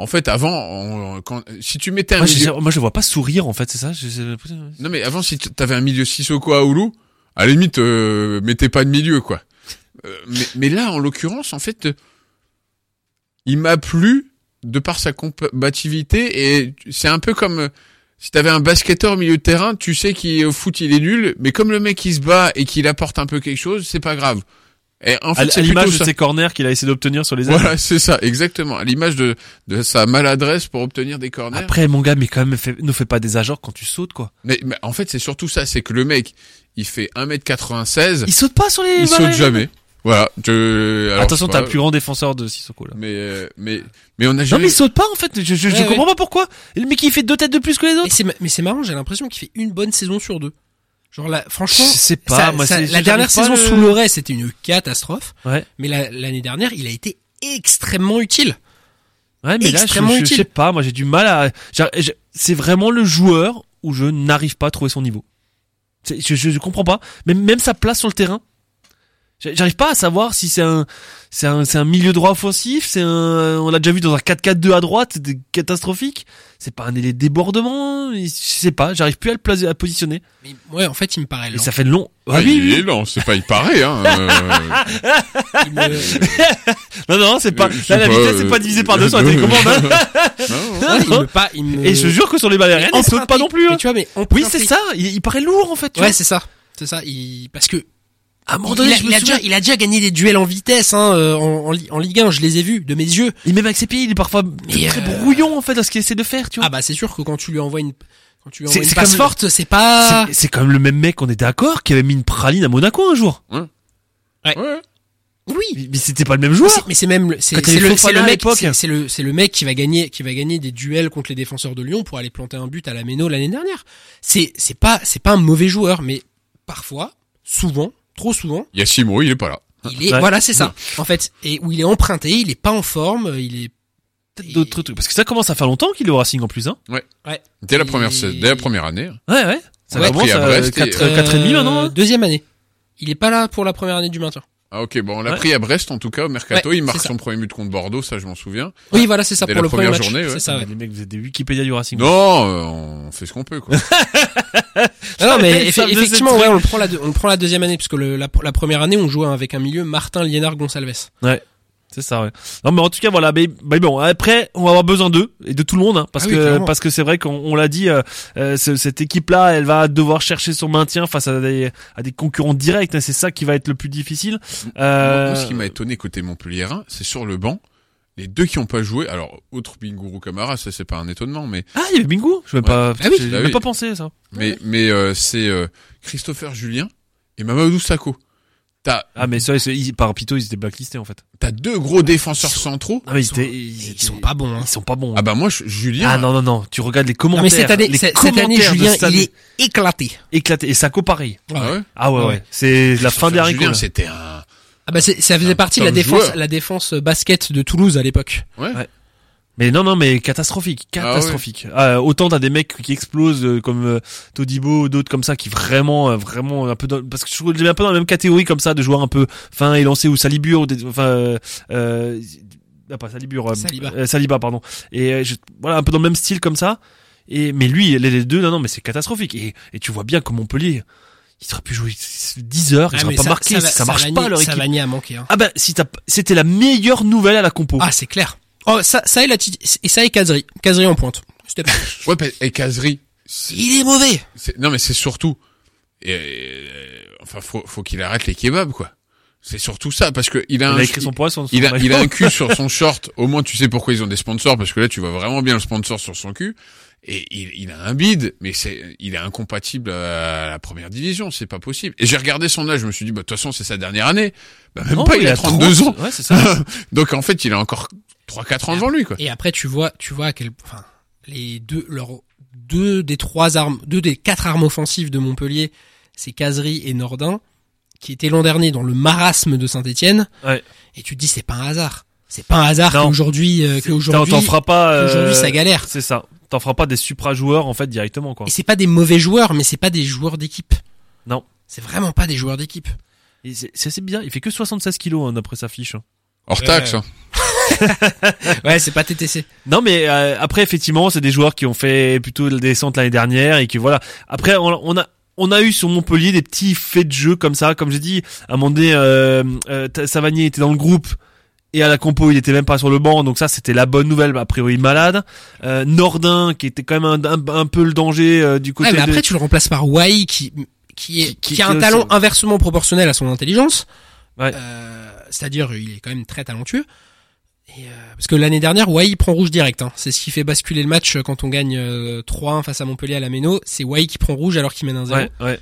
En fait, avant, on- quand, si tu mettais un moi, milieu, je, moi, je vois pas sourire en fait, c'est ça? Je- non mais avant, si t'avais un milieu Sissoko à Oulu, à la limite, euh, mettez pas de milieu quoi. Euh, mais, mais là, en l'occurrence, en fait, il m'a plu de par sa combativité et c'est un peu comme euh, si t'avais un basketteur au milieu de terrain, tu sais qu'il au foot il est nul, mais comme le mec il se bat et qu'il apporte un peu quelque chose, c'est pas grave. Et en fait, à c'est l'image de ça. ses corners qu'il a essayé d'obtenir sur les ailes. Voilà, c'est ça, exactement. À l'image de, de sa maladresse pour obtenir des corners. Après, mon gars, mais quand même, ne fais pas des ajors quand tu sautes, quoi. Mais, mais en fait, c'est surtout ça, c'est que le mec, il fait 1m96, Il saute pas sur les. il saute jamais. Voilà. Je, alors, Attention, t'as le plus grand défenseur de Sissoko là. Mais, euh, mais, mais on a Non jamais. mais il saute pas en fait. Je, je, je Ouais, comprends ouais. pas pourquoi. Le mec il fait deux têtes de plus que les Mais autres. mais c'est marrant, j'ai l'impression qu'il fait une bonne saison sur deux. Genre là, Je franchement, sais pas. ça- moi, ça- c'est- la dernière saison le- sous Loret, c'était une catastrophe. Ouais. Mais la- l'année dernière, il a été extrêmement utile. Ouais, mais là, je, extrêmement je- je sais pas. Moi, j'ai du mal à. C'est vraiment le joueur où je n'arrive pas à trouver son niveau. Je, je comprends pas. Même, même sa place sur le terrain. J'a- J'arrive pas à savoir si c'est un, c'est un, c'est un milieu droit offensif, c'est un, on l'a déjà vu dans un 4-4-2 à droite, catastrophique. C'est pas un délai de débordement, je sais pas, j'arrive plus à le placer, à positionner. Mais ouais, en fait, il me paraît Et lent. ça fait long. Ah Ah, oui, il oui, est lent, c'est pas, il paraît, hein. euh, [laughs] Non, non, c'est pas, Euh, là, c'est la vitesse, c'est euh, pas divisé par deux sur la [laughs] télécommande, hein. non, ouais, il me pas, il me- Et je jure que sur les balles il saute pas non plus, hein. Mais tu vois, mais Oui, c'est ça, il, il paraît lourd, en fait, tu Ouais, vois. c'est ça. C'est ça. Il, parce que À un moment il, a, je me il a souviens- déjà, il a déjà gagné des duels en vitesse, hein, euh, en, en, en Ligue 1. Je les ai vus de mes yeux. Et même avec ses pieds, il est parfois Mais, très euh, brouillon, en fait, dans ce qu'il essaie de faire, tu vois. Ah bah c'est sûr que quand tu lui envoies une, quand tu lui envoies une c'est passe forte, c'est pas. C'est- C'est quand même le même mec, on est d'accord, qui avait mis une praline à Monaco un jour. ouais. Oui. Mais c'était pas le même joueur. c'est- Mais c'est même, le- c'est il le, le à mec, l'époque. c'est c'est le, c'est le mec qui va gagner, qui va gagner des duels contre les défenseurs de Lyon pour aller planter un but à la Méno l'année dernière. C'est, c'est pas, c'est pas un mauvais joueur, mais parfois, souvent, trop souvent, Yassimo, il est pas là. il est, Ouais. voilà, c'est ça. En fait, et où il est emprunté, il est pas en forme, il est. Peut-être d'autres trucs. Parce que ça commence à faire longtemps qu'il est au Racing en plus, hein. Ouais. Dès la première, dès la première année. Ouais, ouais. Ça Ouais. commence à à Brest et- 4, quatre et demi maintenant. Euh, hein. Deuxième année. Il est pas là pour la première année du maintien. Ah ok, bon, on l'a Ouais. pris à Brest en tout cas au mercato. Ouais, il marque son premier but contre Bordeaux, ça je m'en souviens. Oui, voilà, c'est ça Dès pour la le premier première match. journée, ouais. C'est ça, ouais. Les mecs, vous êtes des Wikipédia du Racing. Non, euh, on fait ce qu'on peut quoi. [laughs] Non, mais effe- effectivement, ouais, on le prend la, on le prend la deuxième année, puisque le, la, la première année, on jouait avec un milieu Martin Liénard Gonsalves. C'est ça, ouais. Non, mais en tout cas, voilà. Mais, mais bon, après, on va avoir besoin d'eux et de tout le monde, hein, parce Ah oui, que parce que c'est vrai qu'on on l'a dit, euh, euh, ce- cette équipe-là, elle va devoir chercher son maintien face à des à des concurrents directs. hein, c'est ça qui va être le plus difficile. Euh, Moi, ce qui m'a étonné côté Montpellierin, c'est sur le banc, les deux qui ont pas joué. Alors, outre Bingourou Camara, ça c'est pas un étonnement, mais Ah, il y avait Bingo. Je vais pas. Ah oui. même oui. pas pensé à ça. mais mais euh, c'est euh, Christopher Julien et Mamadou Sakho. T'as Ah, mais ça, c'est- ils- par Pito, ils étaient blacklistés en fait. t'as deux gros défenseurs centraux. Ah, mais ils, Ils sont- étaient, Ils, sont pas bons. Hein. Ils sont pas bons. Ah bah moi je- Julien. Ah non non non, tu regardes les Non, commentaires. mais cette année, les cette, cette année, commentaires de Julien, cette année il est éclaté. éclaté et Sako pareil. Ah ouais? Ah ouais ouais, Ouais. c'est la fin des. Julien, c'était un. Ah bah c'est- ça faisait Un partie de la défense, joueur. la défense basket de Toulouse à l'époque. Ouais. Ouais. Mais non, non, mais catastrophique, catastrophique. Euh, autant t'as des mecs qui explosent euh, comme euh, Todibo, d'autres comme ça qui vraiment, euh, vraiment un peu dans, parce que je trouve un peu dans la même catégorie comme ça de joueurs un peu fin et lancés ou Salibur, ou des- enfin, euh, euh, ah, pas Salibur, Saliba. euh, Saliba, pardon. Et euh, je- voilà, un peu dans le même style comme ça. Et mais lui, les, deux, non, non, mais c'est catastrophique. Et, et tu vois bien que Montpellier, il aurait pu jouer 10 heures, il Ah, pas marqué, va- ça, marche Savanier- pas leur équipe. A manqué. Hein. Ah bah si t'as, c'était la meilleure nouvelle à la compo. Ah, c'est clair. Oh, ça, ça est la tit- et ça est Kazri. Kazri en pointe. [laughs] Ouais, et Kazri. Il est mauvais. Non, mais c'est surtout. euh, enfin, faut, faut qu'il arrête les kebabs, quoi. C'est surtout ça, parce que il a il un. a écrit son poids sur son Il a, il a un cul sur son [laughs] short. Au moins, tu sais pourquoi ils ont des sponsors, parce que là, tu vois vraiment bien le sponsor sur son cul. Et il, il a un bide, mais c'est, il est incompatible à la première division. C'est pas possible. Et j'ai regardé son âge. Je me suis dit, bah, de toute façon, c'est sa dernière année. Bah, même Non, pas, il, a 32 30. ans. Ouais, c'est ça. [laughs] Donc, en fait, il a encore 3-4 ans devant lui, quoi. Et après, tu vois, tu vois à quel, enfin, les deux, leurs deux des trois armes, deux des quatre armes offensives de Montpellier, c'est Kazri et Nordin, qui étaient l'an dernier dans le marasme de Saint-Etienne. Ouais. Et tu te dis, c'est pas un hasard. C'est pas un hasard qu'aujourd'hui, euh, T'en- qu'aujourd'hui, t'en feras pas. euh, qu'aujourd'hui, ça galère. C'est ça. T'en feras pas des supra joueurs en fait directement quoi. Et c'est pas des mauvais joueurs, mais c'est pas des joueurs d'équipe. Non. C'est vraiment pas des joueurs d'équipe. Et C'est c'est assez bizarre. Il fait que 76 kilos hein, d'après sa fiche. hein. Hors taxe, hein. [laughs] Ouais, c'est pas TTC. Non mais euh, après effectivement c'est des joueurs qui ont fait plutôt la descente l'année dernière et que voilà. Après on, on a on a eu sur Montpellier des petits faits de jeu comme ça, comme j'ai dit. À un moment donné, euh, euh, Savanier était dans le groupe et à la compo il était même pas sur le banc, donc ça c'était la bonne nouvelle. A priori malade. Euh, Nordin qui était quand même un, un, un peu le danger euh, du côté Ouais, mais de- après, tu le remplaces par Wai qui, qui, est, Qui- qui, qui- a qui un talent inversement proportionnel à son intelligence. Ouais. Euh, C'est-à-dire, il est quand même très talentueux. Et euh, parce que l'année dernière, Wai prend rouge direct. Hein. C'est ce qui fait basculer le match quand on gagne euh, 3-1 face à Montpellier à la Méno. C'est Wai qui prend rouge alors qu'il mène un 0 Ouais, ouais.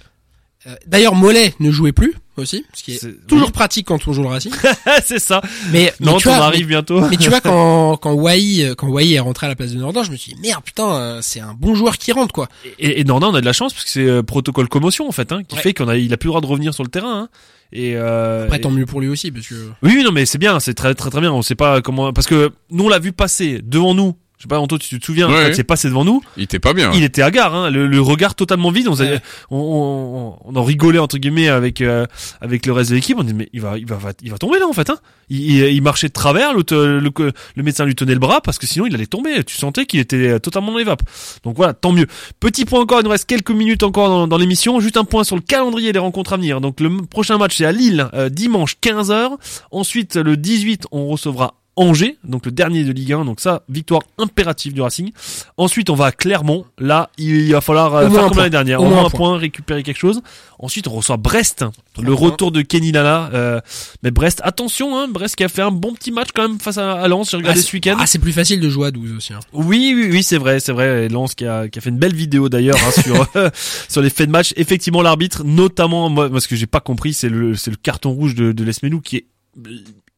Euh, D'ailleurs, Mollet ne jouait plus aussi, ce qui est, toujours oui. pratique quand on joue le Racing. [laughs] c'est ça. Mais, mais Non, tu on vois, arrive bientôt. mais tu vois [laughs] quand quand Wai euh, quand Wai est rentré à la place de Nordin, je me suis dit merde putain, euh, c'est un bon joueur qui rentre quoi. Et, et Nordin, on a de la chance parce que c'est euh, protocole commotion en fait, hein, qui Ouais. fait qu'on a, il a plus le droit de revenir sur le terrain. Hein. Et euh, Après et- tant mieux pour lui aussi parce que oui, oui, non, mais c'est bien, c'est très, très, très bien. On sait pas comment, parce que nous on l'a vu passer devant nous. Je sais pas, Anto, tu te souviens Ouais, quand ouais. c'est passé devant nous, Il était pas bien. il était hagard, hein, le, le regard totalement vide. On, Ouais. on, on, on en rigolait entre guillemets avec euh, avec le reste de l'équipe. On dit mais il va, il va, va- il va tomber là en fait. Hein. Il, il, il marchait de travers, l'autre, le, le, le médecin lui tenait le bras parce que sinon il allait tomber. Tu sentais qu'il était totalement dans les vapes. Donc voilà, tant mieux. Petit point encore, il nous reste quelques minutes encore dans, dans l'émission. Juste un point sur le calendrier des rencontres à venir. Donc le prochain match c'est à Lille, euh, dimanche 15h. Ensuite, le 18, on recevra Angers, donc le dernier de Ligue 1. Donc ça, victoire impérative du Racing. Ensuite, on va à Clermont. Là, il va falloir euh, faire comme l'année dernière. Au moins un point, récupérer quelque chose. Ensuite, on reçoit Brest. Le retour de Kenny Lala. Euh, mais Brest, attention, hein, Brest qui a fait un bon petit match quand même face à, à Lens. J'ai regardé Ah, ce week-end. Ah, c'est plus facile de jouer à 12 aussi. Hein. Oui, oui, oui, c'est vrai, c'est vrai. Et Lance qui a, qui a fait une belle vidéo d'ailleurs hein, sur [laughs] [laughs] sur les faits de match. Effectivement, l'arbitre, notamment moi, moi, ce que j'ai pas compris, c'est le c'est le carton rouge de, de Lesmenou qui est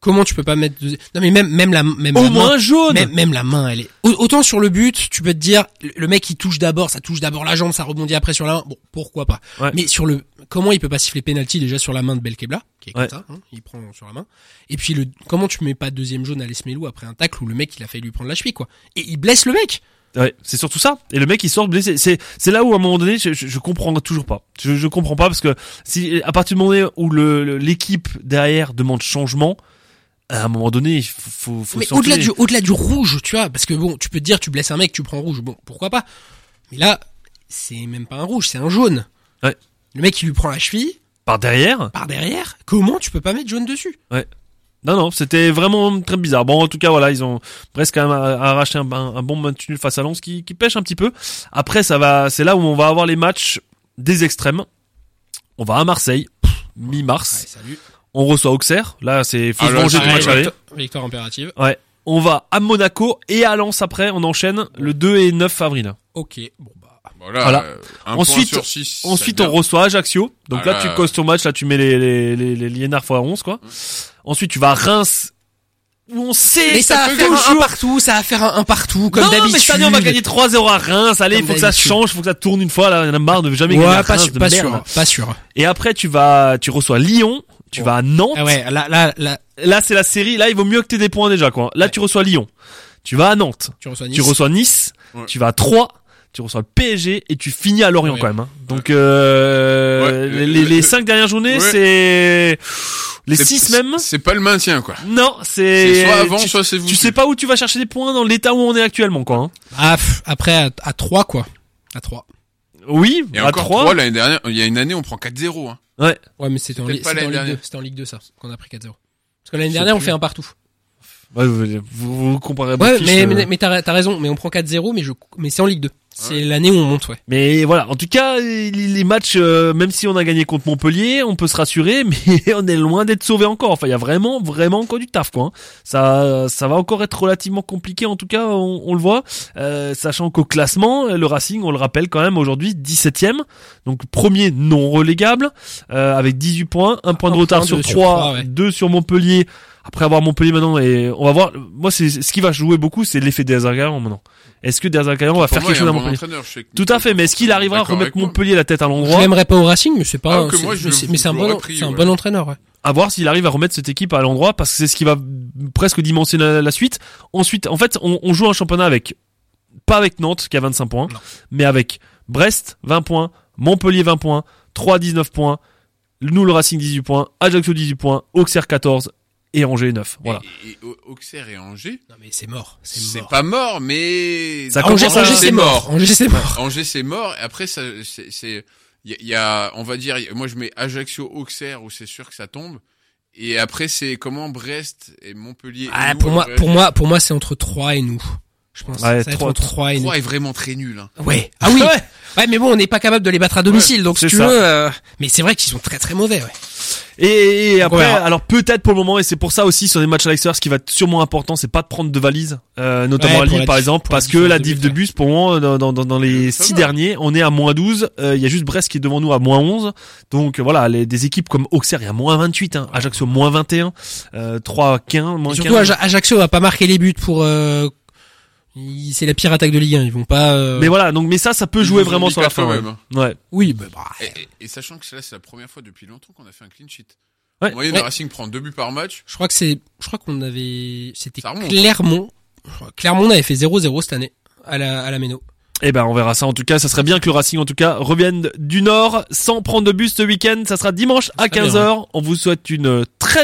Comment tu peux pas mettre de... Non mais même même la même au la moins main, jaune. même, même la main elle est Au- autant sur le but, tu peux te dire le- mec il touche d'abord, ça touche d'abord la jambe, ça rebondit après sur la main. Bon, pourquoi pas. Ouais. Mais sur le comment il peut pas siffler penalty déjà sur la main de Belkebla qui est comme Ouais. ça, hein, il prend sur la main. Et puis le comment tu mets pas deuxième jaune à Lesmelou après un tacle où le mec il a failli lui prendre la cheville quoi. Et il blesse le mec. Ouais, c'est surtout ça. Et le mec il sort blessé. C'est c'est là où à un moment donné, je, je, je comprends toujours pas. Je, je comprends pas parce que si à partir du moment où le- l'équipe derrière demande changement, à un moment donné, il faut faut, faut Mais au-delà du au-delà du rouge, tu vois, parce que bon, tu peux te dire tu blesses un mec, tu prends rouge, bon, pourquoi pas. Mais là, c'est même pas un rouge, c'est un jaune. Ouais. Le mec il lui prend la cheville par derrière. par derrière. Comment tu peux pas mettre jaune dessus? Non, non, c'était vraiment très bizarre. Bon, en tout cas, voilà, ils ont presque quand même arraché un, un, un bon match nul face à Lens qui, qui pêche un petit peu. Après, ça va, c'est là où on va avoir les matchs des extrêmes. On va à Marseille, mi-mars. salut. On reçoit Auxerre. Là, c'est faut Ah, se venger du match ouais, aller. victoire, impérative. Ouais. On va à Monaco et à Lens après. On enchaîne le 2 et 9 avril. Ok, bon bah. Voilà. Voilà. euh, un Ensuite- point sur six, Ensuite, on reçoit Ajaccio. Donc Ah là, là. tu causes ton match. Là, tu mets les, les, les, les liénards x 11, quoi. Ensuite, tu vas à Reims. Où on sait Mais que ça va faire un, un toujours- partout, ça va faire un, un partout, comme non, d'habitude. mais cette année, on va gagner 3-0 à Reims. Allez, il faut que ça change, faut que ça tourne une fois. Là, il y en a marre de jamais gagner Ouais, à pas, Reims, sûr, de pas merde. sûr, pas sûr. Et après, tu vas, tu reçois Lyon. Tu Bon. vas à Nantes. Ah ouais, là, là, là, Là, c'est la série. Là, il vaut mieux que t'aies des points déjà, quoi. Là, tu reçois Lyon. tu vas à Nantes, Tu reçois Nice. tu reçois Nice, Ouais. tu vas à Troyes, tu reçois le PSG et tu finis à Lorient Ouais. quand même. hein. Donc euh, Ouais, les, le- les, les le- cinq dernières journées, Ouais. c'est les six même. C'est pas le maintien, quoi. Non, c'est C'est soit avant, tu, soit c'est vous. tu sais pas où tu vas chercher des points dans l'état où on est actuellement quoi. hein. Ah, pff, après, à, à 3, quoi. À 3. Oui, Et à encore 3. trois, l'année dernière, il y a une année, on prend 4-0, hein. Ouais. Ouais, mais c'était en, Li- Ligue 2. dernière. C'était en Ligue 2, ça, qu'on a pris 4-0. Parce que l'année dernière, on fait un partout. Ouais, vous, vous, vous comparez Ouais, fiches, mais, euh. mais, mais t'as, t'as raison, mais on prend 4-0, mais je, mais c'est en Ligue 2. C'est l'année où on monte, ouais. Mais voilà, en tout cas, les, matchs, euh, même si on a gagné contre Montpellier, on peut se rassurer, [laughs] mais on est loin d'être sauvé encore. Enfin, il y a vraiment, vraiment encore du taf, quoi. hein. Ça, ça va encore être relativement compliqué, en tout cas, on, on le voit. Euh, sachant qu'au classement, le Racing, on le rappelle quand même aujourd'hui, 17ème, donc premier non relégable, euh, avec 18 points, un point de Un retard sur de- sur 3, trois, ouais. 2 sur Montpellier. Après avoir Montpellier maintenant, et on va voir. Moi, c'est ce qui va jouer beaucoup, c'est l'effet des maintenant. Est-ce que Derzakarian va Pour faire quelque chose à entraîneur, je sais Tout à fait, mais est-ce qu'il arrivera à remettre. Montpellier la tête à Je l'endroit l'aimerais pas au Racing, mais c'est pas, Ah, que c'est- moi, je mais c'est, mais c'est un je bon, l'aurais pris, c'est un ouais. bon entraîneur, ouais. À voir s'il arrive à remettre cette équipe à l'endroit parce que c'est ce qui va presque dimensionner la, la suite. Ensuite, en fait, on, on joue un championnat avec pas avec Nantes qui a 25 points, Non. mais avec Brest 20 points, Montpellier 20 points, 3 19 points, nous le Racing 18 points, Ajaccio 18 points, Auxerre 14 et Angers 9. Voilà. Et, et Au- Auxerre et Angers, Non, mais c'est mort. C'est c'est mort. pas mort, mais Ça Ah, Angers, à- Angers, c'est mort. Angers, c'est mort. Angers c'est mort. Et après, ça, c'est, c'est, il y, a- il y a, on va dire, moi je mets Ajaccio, Auxerre où c'est sûr que ça tombe. Et après, c'est comment Brest et Montpellier. et Ah, nous, pour moi, après, pour moi, pour moi, c'est entre 3 et nous. Je pense. Ouais, ça va être trois- entre 3 et nous. Troyes est vraiment très nul. Hein. Ouais. Ah oui. [laughs] Ouais, mais bon, on n'est pas capable de les battre à domicile, donc c'est si tu ça. veux. euh, Mais c'est vrai qu'ils sont très très mauvais. Ouais. Et, et après, alors peut-être pour le moment, et c'est pour ça aussi sur les matchs à l'extérieur, ce qui va être sûrement important, c'est pas de prendre de valises, euh, notamment Ouais, à Lille par exemple, parce que la but, de ouais. bus pour moi dans, dans, dans, dans les Ça six va. derniers, on est à moins 12, euh, il y a juste Brest qui est devant nous à moins 11, donc euh, voilà, les, des équipes comme Auxerre, il y a moins 28, hein, Ajaccio moins 21, euh, 3 15, moins Et surtout, 15. Aja- Ajaccio va pas marquer les buts pour. Euh, C'est la pire attaque de Ligue 1. Ils vont pas. euh, Mais voilà, donc mais ça, ça peut Ils jouer vraiment sur la fin. même, hein. Ouais. Oui, bah, bah, Et, et- et sachant que là, c'est la première fois depuis longtemps qu'on a fait un clean sheet. Ouais. En moyenne, Ouais. le Racing prend deux buts par match. Je crois que c'est. Je crois qu'on avait. C'était remonte. Clermont. Clermont avait fait 0-0 cette année à la à la Méno. Eh ben, on verra ça. En tout cas, ça serait bien que le Racing, en tout cas, revienne du Nord sans prendre de bus ce week-end. Ça sera dimanche à serait bien, 15h. On vous souhaite une très